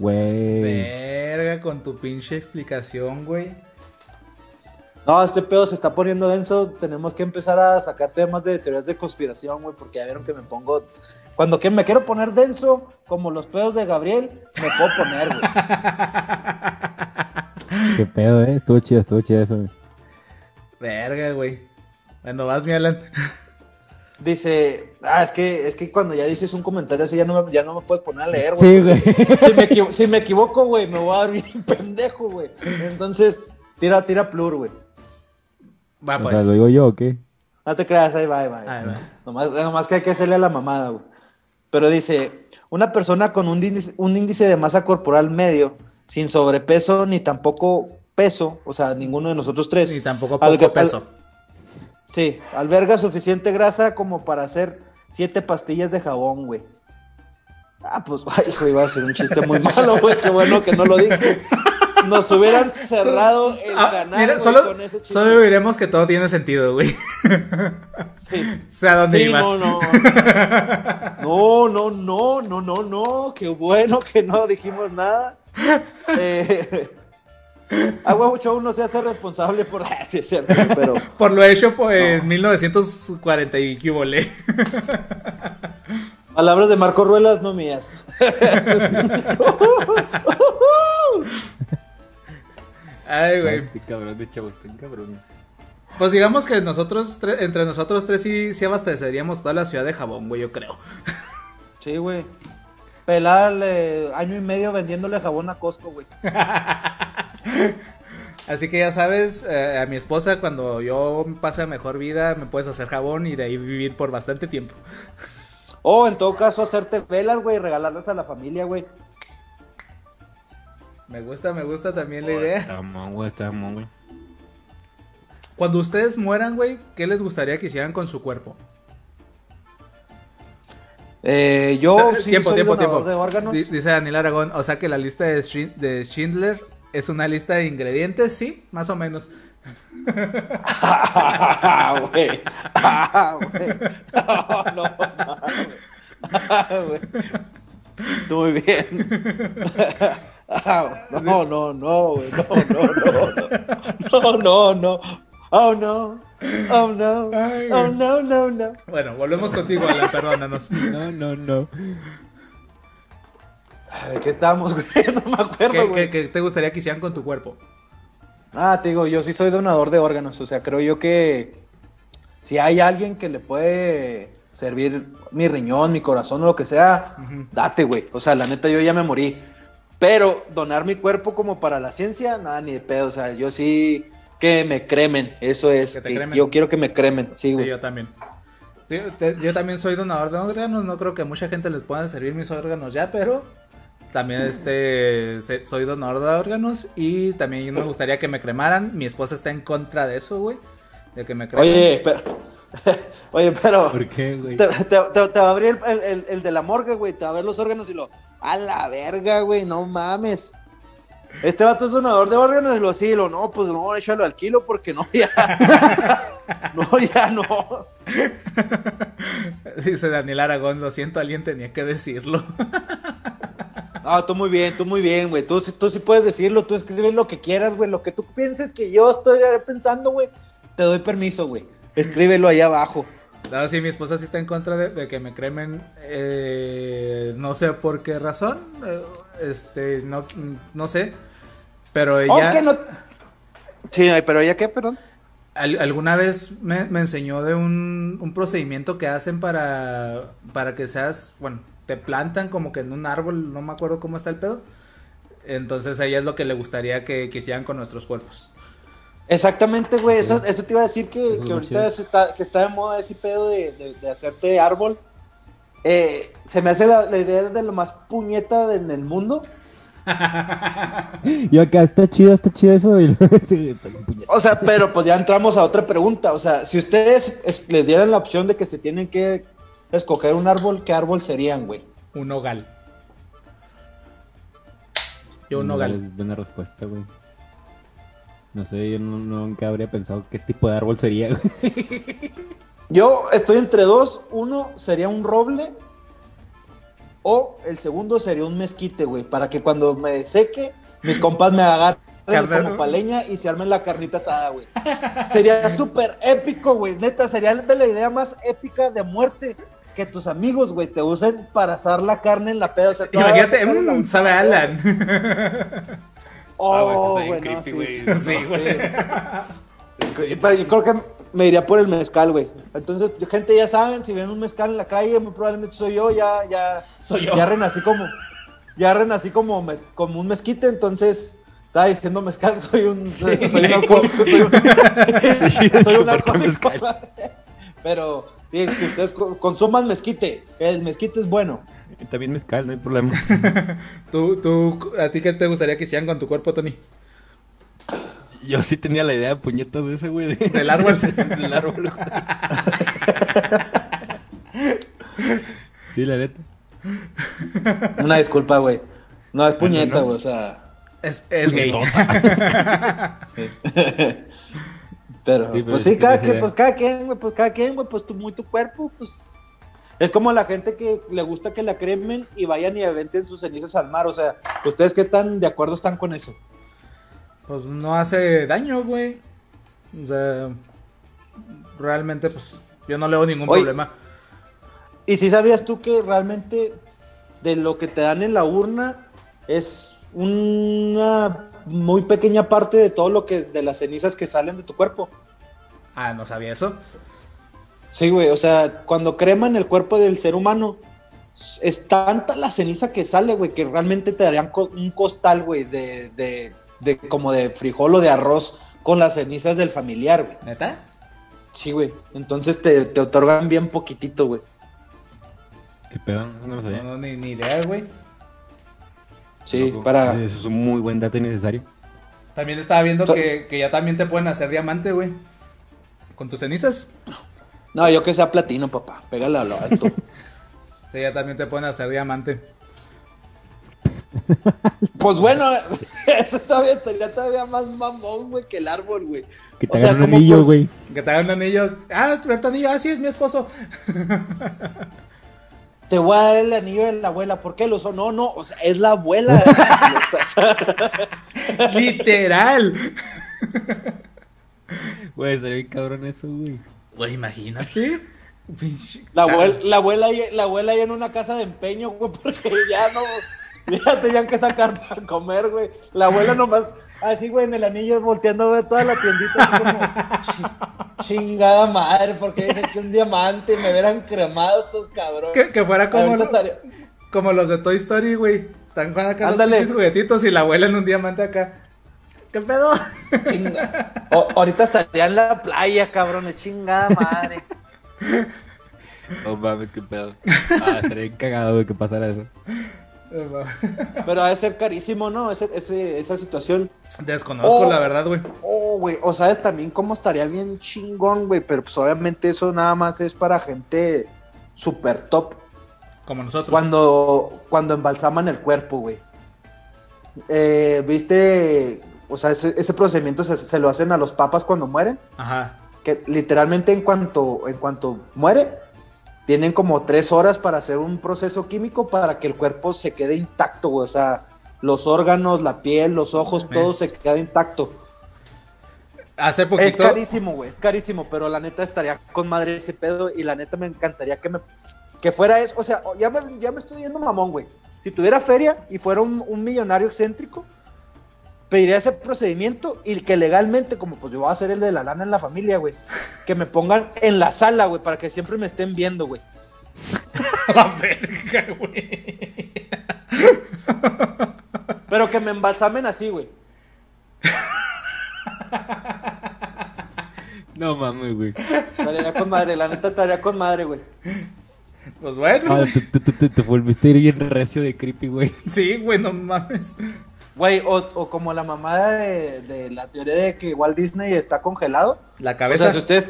Güey. Verga con tu pinche explicación, güey. No, este pedo se está poniendo denso. Tenemos que empezar a sacar temas de teorías de conspiración, güey, porque ya vieron que me pongo. Cuando que me quiero poner denso, como los pedos de Gabriel, me puedo poner, güey. Qué pedo, eh. Estuvo chido, estuvo chido eso, güey. Verga, güey. Bueno, vas, mi Alan. Dice, ah, es que, es que cuando ya dices un comentario así, ya no me, ya no me puedes poner a leer, güey. Sí, güey. Si me, equivo- si me equivoco, güey, me voy a dar bien pendejo, güey. Entonces, tira, tira plur, güey. Va, O pues. sea, ¿lo digo yo o qué? No te creas, ahí va, ahí va. ahí va. Nomás, nomás que hay que hacerle a la mamada, güey. Pero dice, una persona con un índice, un índice de masa corporal medio, sin sobrepeso ni tampoco peso, o sea, ninguno de nosotros tres. Ni tampoco poco al- peso. Sí, alberga suficiente grasa como para hacer siete pastillas de jabón, güey. Ah, pues, ay, hijo, iba a ser un chiste muy malo, güey. Qué bueno que no lo dije. Nos hubieran cerrado el Ah, canal mira, güey, solo, con ese chiste. solo diremos que todo tiene sentido, güey. Sí. O sea, ¿dónde Sí, ibas? no, no. No, no, no, no, no, no. Qué bueno que no dijimos nada. Eh, a huevo show no se hace responsable por. Sí, es cierto, pero. Por lo hecho pues, en 1940 y qué volé. Palabras de Marco Ruelas, no mías. Ay, güey. Cabrón de chavos, cabrones. Pues digamos que nosotros, tre- entre nosotros tres sí, sí abasteceríamos toda la ciudad de jabón, güey, yo creo. Sí, güey. Pelarle año y medio vendiéndole jabón a Costco, güey. Así que ya sabes, eh, a mi esposa, cuando yo pase a mejor vida, me puedes hacer jabón y de ahí vivir por bastante tiempo. O en todo caso, hacerte velas, güey, y regalarlas a la familia, güey. Me gusta, me gusta también la Oh, idea. Está mamón, güey, está mamón, güey. Cuando ustedes mueran, güey, ¿qué les gustaría que hicieran con su cuerpo? Eh, yo sí tiempo, soy tiempo, de órganos. Di- Dice Daniel Aragón, o sea que la lista de, Schindler es una lista de ingredientes, sí, más o menos. Ah, güey. Ah, güey. No, no, mames. Ah, güey. Muy bien. Ah, No, no, no, güey. No, no, no. No, no, no. Oh, no. Oh, no. Ay, Oh, no, no, no. Bueno, volvemos contigo, Alan, perdónanos. No, no, no. ¿De qué estábamos, güey? No me acuerdo, ¿Qué, güey. qué- qué te gustaría que hicieran con tu cuerpo? Ah, te digo, yo sí soy donador de órganos, o sea, creo yo que si hay alguien que le puede servir mi riñón, mi corazón o lo que sea, date, güey. O sea, la neta, yo ya me morí. Pero donar mi cuerpo como para la ciencia, nada, ni de pedo. O sea, yo sí que me cremen, eso es. Que te que cremen. yo quiero que me cremen, sí, Sí, güey. yo también. Sí, te- yo también soy donador de órganos, no creo que mucha gente les pueda servir mis órganos ya, pero también este soy donador de órganos y también me gustaría que me cremaran. Mi esposa está en contra de eso, güey, de que me cremen. Oye, pero. Oye, pero. ¿Por qué, güey? Te, te- te- te va a abrir el, el- el de la morgue, güey. Te va a ver los órganos y lo. A la verga, güey, no mames. Este vato es donador de órganos lo así, lo no, pues no, échalo al kilo porque no, ya. no, ya no. Dice Daniel Aragón, lo siento, alguien tenía que decirlo. No, tú muy bien, tú muy bien, güey. Tú, tú sí puedes decirlo, tú escribes lo que quieras, güey. Lo que tú pienses que yo estoy pensando, güey. Te doy permiso, güey. Escríbelo ahí abajo. No, sí, mi esposa sí está en contra de, de que me cremen. eh, no sé por qué razón. eh, este, no, no sé. Pero ella. No. Sí, pero ella qué, perdón. Al- alguna vez me, me enseñó de un, un procedimiento que hacen para, para que seas, bueno, te plantan como que en un árbol, no me acuerdo cómo está el pedo. Entonces a ella es lo que le gustaría que, que hicieran con nuestros cuerpos. Exactamente, güey. Eso, eso te iba a decir que, es que ahorita está, que está de moda ese pedo de, de- de hacerte árbol. Eh, se me hace la, la idea de lo más puñeta de- en el mundo. Y acá está chido, está chido eso. Y O sea, pero pues ya entramos a otra pregunta. O sea, si ustedes es- les dieran la opción de que se tienen que escoger un árbol, ¿qué árbol serían, güey? Un nogal. Yo un nogal. Es buena respuesta, güey. No sé, yo no, nunca habría pensado qué tipo de árbol sería, güey. Yo estoy entre dos. Uno sería un roble. O el segundo sería un mezquite, güey. Para que cuando me seque, mis compas me agarren como paleña y se armen la carnita asada, güey. Sería súper épico, güey. Neta, sería de la idea más épica de muerte. Que tus amigos, güey, te usen para asar la carne en la peda. O sea, Imagínate, mm, última sabe Alan. Oh, Ah, güey, güey, está no, bien sí. creepy, güey. Sí, güey. Pero yo creo que me iría por el mezcal, güey. Entonces, gente, ya saben, si ven un mezcal en la calle, muy probablemente soy yo, ya, ya, Soy yo. ya renací como, ya renací como, mez- como un mezquite, entonces, estaba diciendo mezcal, soy un, soy un alcohólico, soy un, soy un alcohólico. Pero, sí, que ustedes co- consuman mezquite, el mezquite es bueno. También mezcal, no hay problema. ¿Tú, tú, ¿A ti qué te gustaría que hicieran con tu cuerpo, Tony? Yo sí tenía la idea de puñetas de ese, güey. de- Del árbol. Del árbol, güey. Sí, la neta. Una disculpa, güey. No es puñeta, no. güey, o sea... Es, es gay. Pero, Sí, pero pues sí cada, idea. pues cada quien, güey, pues cada quien, güey, pues tú muy tu cuerpo, pues. Es como la gente que le gusta que la cremen y vayan y aventen sus cenizas al mar. O sea, ¿ustedes qué tan de acuerdo están con eso? Pues no hace daño, güey. O sea, realmente, pues yo no le veo ningún Oye. problema. Y si sabías tú que realmente de lo que te dan en la urna es una muy pequeña parte de todo lo que, de las cenizas que salen de tu cuerpo. Ah, no sabía eso. Sí, güey, o sea, cuando creman el cuerpo del ser humano, es tanta la ceniza que sale, güey, que realmente te darían co- un costal, güey, de, de, de como de frijol o de arroz con las cenizas del familiar, güey. ¿Neta? Sí, güey. Entonces te, te otorgan bien poquitito, güey. ¿Qué pedo? No lo sabía. No, ni, ni idea, güey. Sí, Loco. para... Eso es un muy buen dato innecesario. También estaba viendo Entonces- que, que ya también te pueden hacer diamante, güey. Con tus cenizas. No, yo que sea platino, papá. Pégale a lo alto. Sí, ya también te pueden hacer diamante. pues bueno, eso todavía estaría todavía más mamón, güey, que el árbol, güey. Que te O sea, hagan un ¿cómo anillo, güey. Que te hagan un anillo. Ah, tu anillo. Ah, sí, es mi esposo. Te voy a dar el anillo de la abuela. ¿Por qué lo usó? No, no, o sea, es la abuela. Literal. Güey, estaría bien cabrón eso, güey. Güey, imagínate. La abuela, la abuela, ahí- la abuela ahí en una casa de empeño, güey, porque ya no, ya tenían que sacar para comer, güey. La abuela nomás, así, güey, en el anillo volteando a ver toda la tiendita, así como, "Chi- chingada madre, porque dije que un diamante me hubieran cremado estos cabrones. Que, que fuera como, lo- estaría- como los de Toy Story, güey. Están jugando acá Ándale. los juguetitos y la abuela en un diamante acá. ¿Qué pedo? chinga- O- ahorita estaría en la playa, cabrones, chingada madre. No mames, qué pedo. Ah, estaría bien cagado, güey, que pasara eso. Pero ha de ser carísimo, ¿no? Ese, ese- esa situación. Desconozco, Oh. la verdad, güey. Oh, güey, o sabes también cómo estaría bien chingón, güey, pero pues obviamente eso nada más es para gente super top. Como nosotros. Cuando, cuando embalsaman el cuerpo, güey. Eh, ¿Viste? O sea, ese, ese procedimiento se, se lo hacen a los papas cuando mueren. Ajá. Que literalmente en cuanto, en cuanto muere, tienen como tres horas para hacer un proceso químico para que el cuerpo se quede intacto, güey. O sea, los órganos, la piel, los ojos, todo Es- se queda intacto. Hace Es poquito. carísimo, güey, es carísimo, pero la neta estaría con madre ese pedo y la neta me encantaría que me que fuera eso, o sea, ya me, ya me estoy yendo mamón, güey. Si tuviera feria y fuera un, un millonario excéntrico, pediría ese procedimiento y que legalmente, como pues yo voy a ser el de la lana en la familia, güey, que me pongan en la sala, güey, para que siempre me estén viendo, güey. La verga, güey. Pero que me embalsamen así, güey. No mames, güey. Estaría con madre, la neta estaría con madre, güey. Pues bueno. Ah, te, te, te, te volviste a ir bien recio de creepy, güey. Sí, güey, no mames. Güey, o, o como la mamada de, de la teoría de que Walt Disney está congelado. La O cabeza. sea, si ustedes,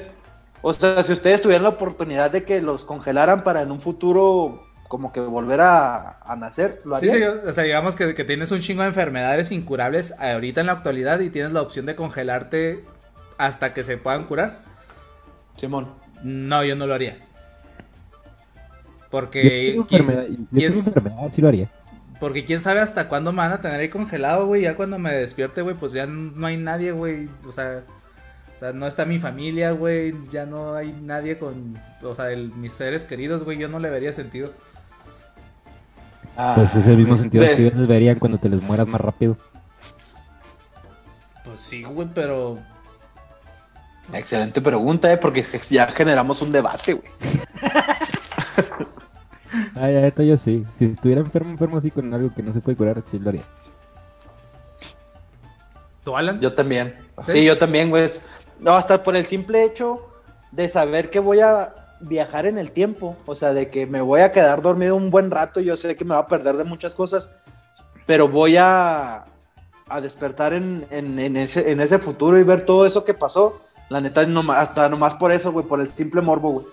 o sea, si ustedes tuvieran la oportunidad de que los congelaran para en un futuro como que volver a, a nacer, ¿lo Sí, harían? sí, o sea, digamos que, que tienes un chingo de enfermedades incurables ahorita en la actualidad y tienes la opción de congelarte hasta que se puedan curar. Simón. No, yo no lo haría. Yo Porque tengo ¿quién, enfermedad, y si yo quién- tengo enfermedad, sí lo haría. Porque quién sabe hasta cuándo me van a tener ahí congelado, güey. Ya cuando me despierte, güey, pues ya no hay nadie, güey. O sea, o sea, no está mi familia, güey. Ya no hay nadie con, o sea, el- mis seres queridos, güey. Yo no le vería sentido. Pues es el mismo sentido de- que ellos verían cuando te les mueras más rápido. Pues sí, güey, pero Excelente pregunta, ¿eh? Porque ya generamos un debate, güey. Ay, ay, esto yo sí. Si estuviera enfermo, enfermo así con algo que no se puede curar, sí lo haría. ¿tú, Alan? Yo también. ¿Sí? ¿Sí? yo también, güey. No, hasta por el simple hecho de saber que voy a viajar en el tiempo. O sea, de que me voy a quedar dormido un buen rato. Yo sé que me va a perder de muchas cosas. Pero voy a, a despertar en, en- en ese, en ese futuro y ver todo eso que pasó. La neta, nomás, hasta nomás por eso, güey. Por el simple morbo, güey.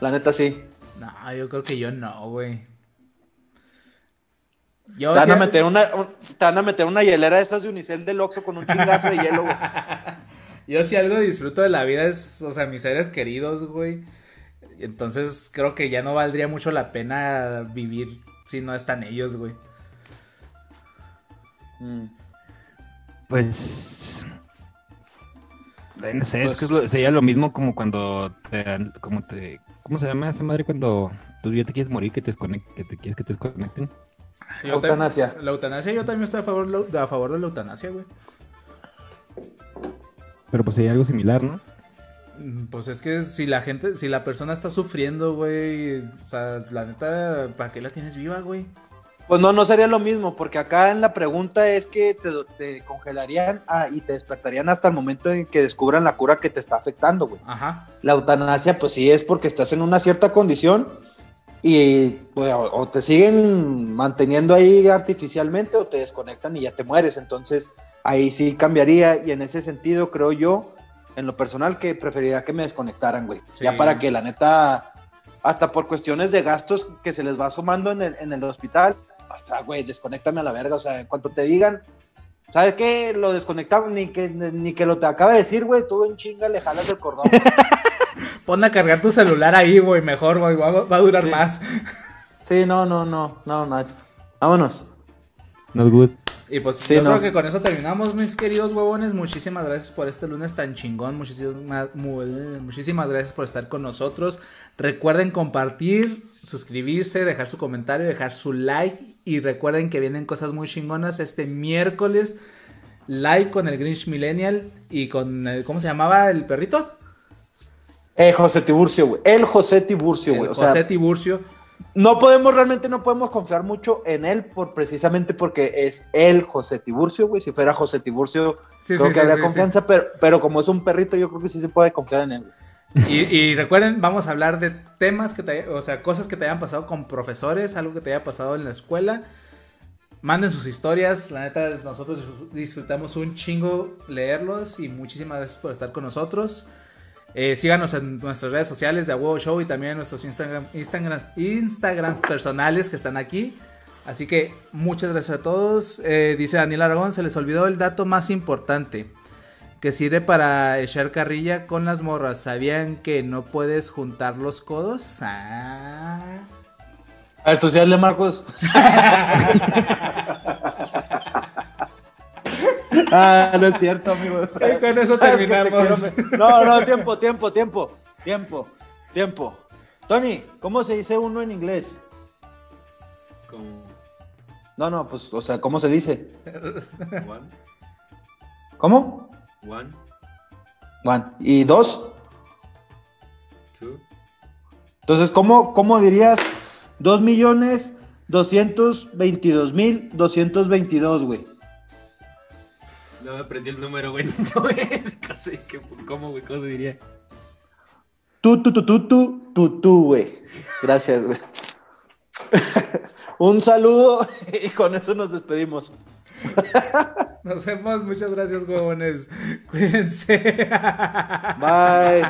La neta, sí. No, yo creo que yo no, güey. Yo Te van, a meter una, un- te van a meter una hielera de esas de Unicel del Oxxo con un chingazo de hielo, güey. Yo si algo disfruto de la vida es, o sea, mis seres queridos, güey. Entonces creo que ya no valdría mucho la pena vivir si no están ellos, güey. Mm. Pues. No sé, Pues- es que es lo- sería lo mismo como cuando te, como te, ¿cómo se llama esa madre cuando tú ya te quieres morir que te que te quieres que te desconecten? Yo Eutanasia. ta- La eutanasia, yo también estoy a favor, de la- a favor de la eutanasia, güey. Pero pues sería algo similar, ¿no? Mm, Pues es que si la gente, si la persona está sufriendo, güey, o sea, la neta, ¿para qué la tienes viva, güey? Pues no, no sería lo mismo, porque acá en la pregunta es que te, te congelarían ah, y te despertarían hasta el momento en que descubran la cura que te está afectando, güey. Ajá. La eutanasia, pues sí es porque estás en una cierta condición y pues, o, o te siguen manteniendo ahí artificialmente o te desconectan y ya te mueres. Entonces ahí sí cambiaría y en ese sentido creo yo, en lo personal, que preferiría que me desconectaran, güey. Sí. Ya para que la neta, hasta por cuestiones de gastos que se les va sumando en el, en el hospital, o sea, güey, desconéctame a la verga. O sea, en cuanto te digan, ¿sabes qué? Lo desconectamos, ni que, ni que lo te acaba de decir, güey, tú en chinga le jalas el cordón. Pon a cargar tu celular ahí, güey, mejor, güey, va, va a durar Sí. más. Sí, no, no, no, no, no. Vámonos. Not good. Y pues Sí, yo no. creo que con eso terminamos, mis queridos huevones. Muchísimas gracias por este lunes tan chingón. Muchísimas, mu- muchísimas gracias por estar con nosotros. Recuerden compartir, suscribirse, dejar su comentario, dejar su like. Y recuerden que vienen cosas muy chingonas este miércoles. Live con el Grinch Millennial y con el, ¿cómo se llamaba el perrito? Eh, José Tiburcio, güey. El José Tiburcio, güey. José sea, Tiburcio. no podemos, realmente no podemos confiar mucho en él por, precisamente porque es el José Tiburcio, güey. Si fuera José Tiburcio, Sí, creo sí, que sí, habría confianza, Pero, pero como es un perrito, yo creo que sí se puede confiar en él. Y, recuerden, vamos a hablar de temas que te, o sea, cosas que te hayan pasado con profesores, algo que te haya pasado en la escuela. Manden sus historias, la neta, nosotros disfrutamos un chingo leerlos y muchísimas gracias por estar con nosotros. Eh, síganos en nuestras redes sociales de A Huevo Show y también en nuestros Instagram, Instagram, Instagram personales que están aquí. Así que muchas gracias a todos. Eh, dice Daniel Aragón, se les olvidó el dato más importante que sirve para echar carrilla con las morras. ¿Sabían que no puedes juntar los codos? Ah. A ver, tú sí hazle, Marcos. ah, no es cierto, amigos. Y con eso te terminamos. No, no, tiempo, tiempo, tiempo, tiempo, tiempo. Tony, ¿cómo se dice uno en inglés? No, no, pues, o sea, ¿cómo se dice? ¿Cómo? One, One. ¿Y dos? two, Entonces, ¿cómo, cómo dirías 2 millones 222 mil 222, güey? No me aprendí el número, güey. No es casi que ¿Cómo, güey? ¿Cómo se diría? Tú, tú, tú, tú, tú, tú, tú, güey. Gracias, güey. Un saludo y con eso nos despedimos. Nos vemos, muchas gracias, huevones. Cuídense. Bye.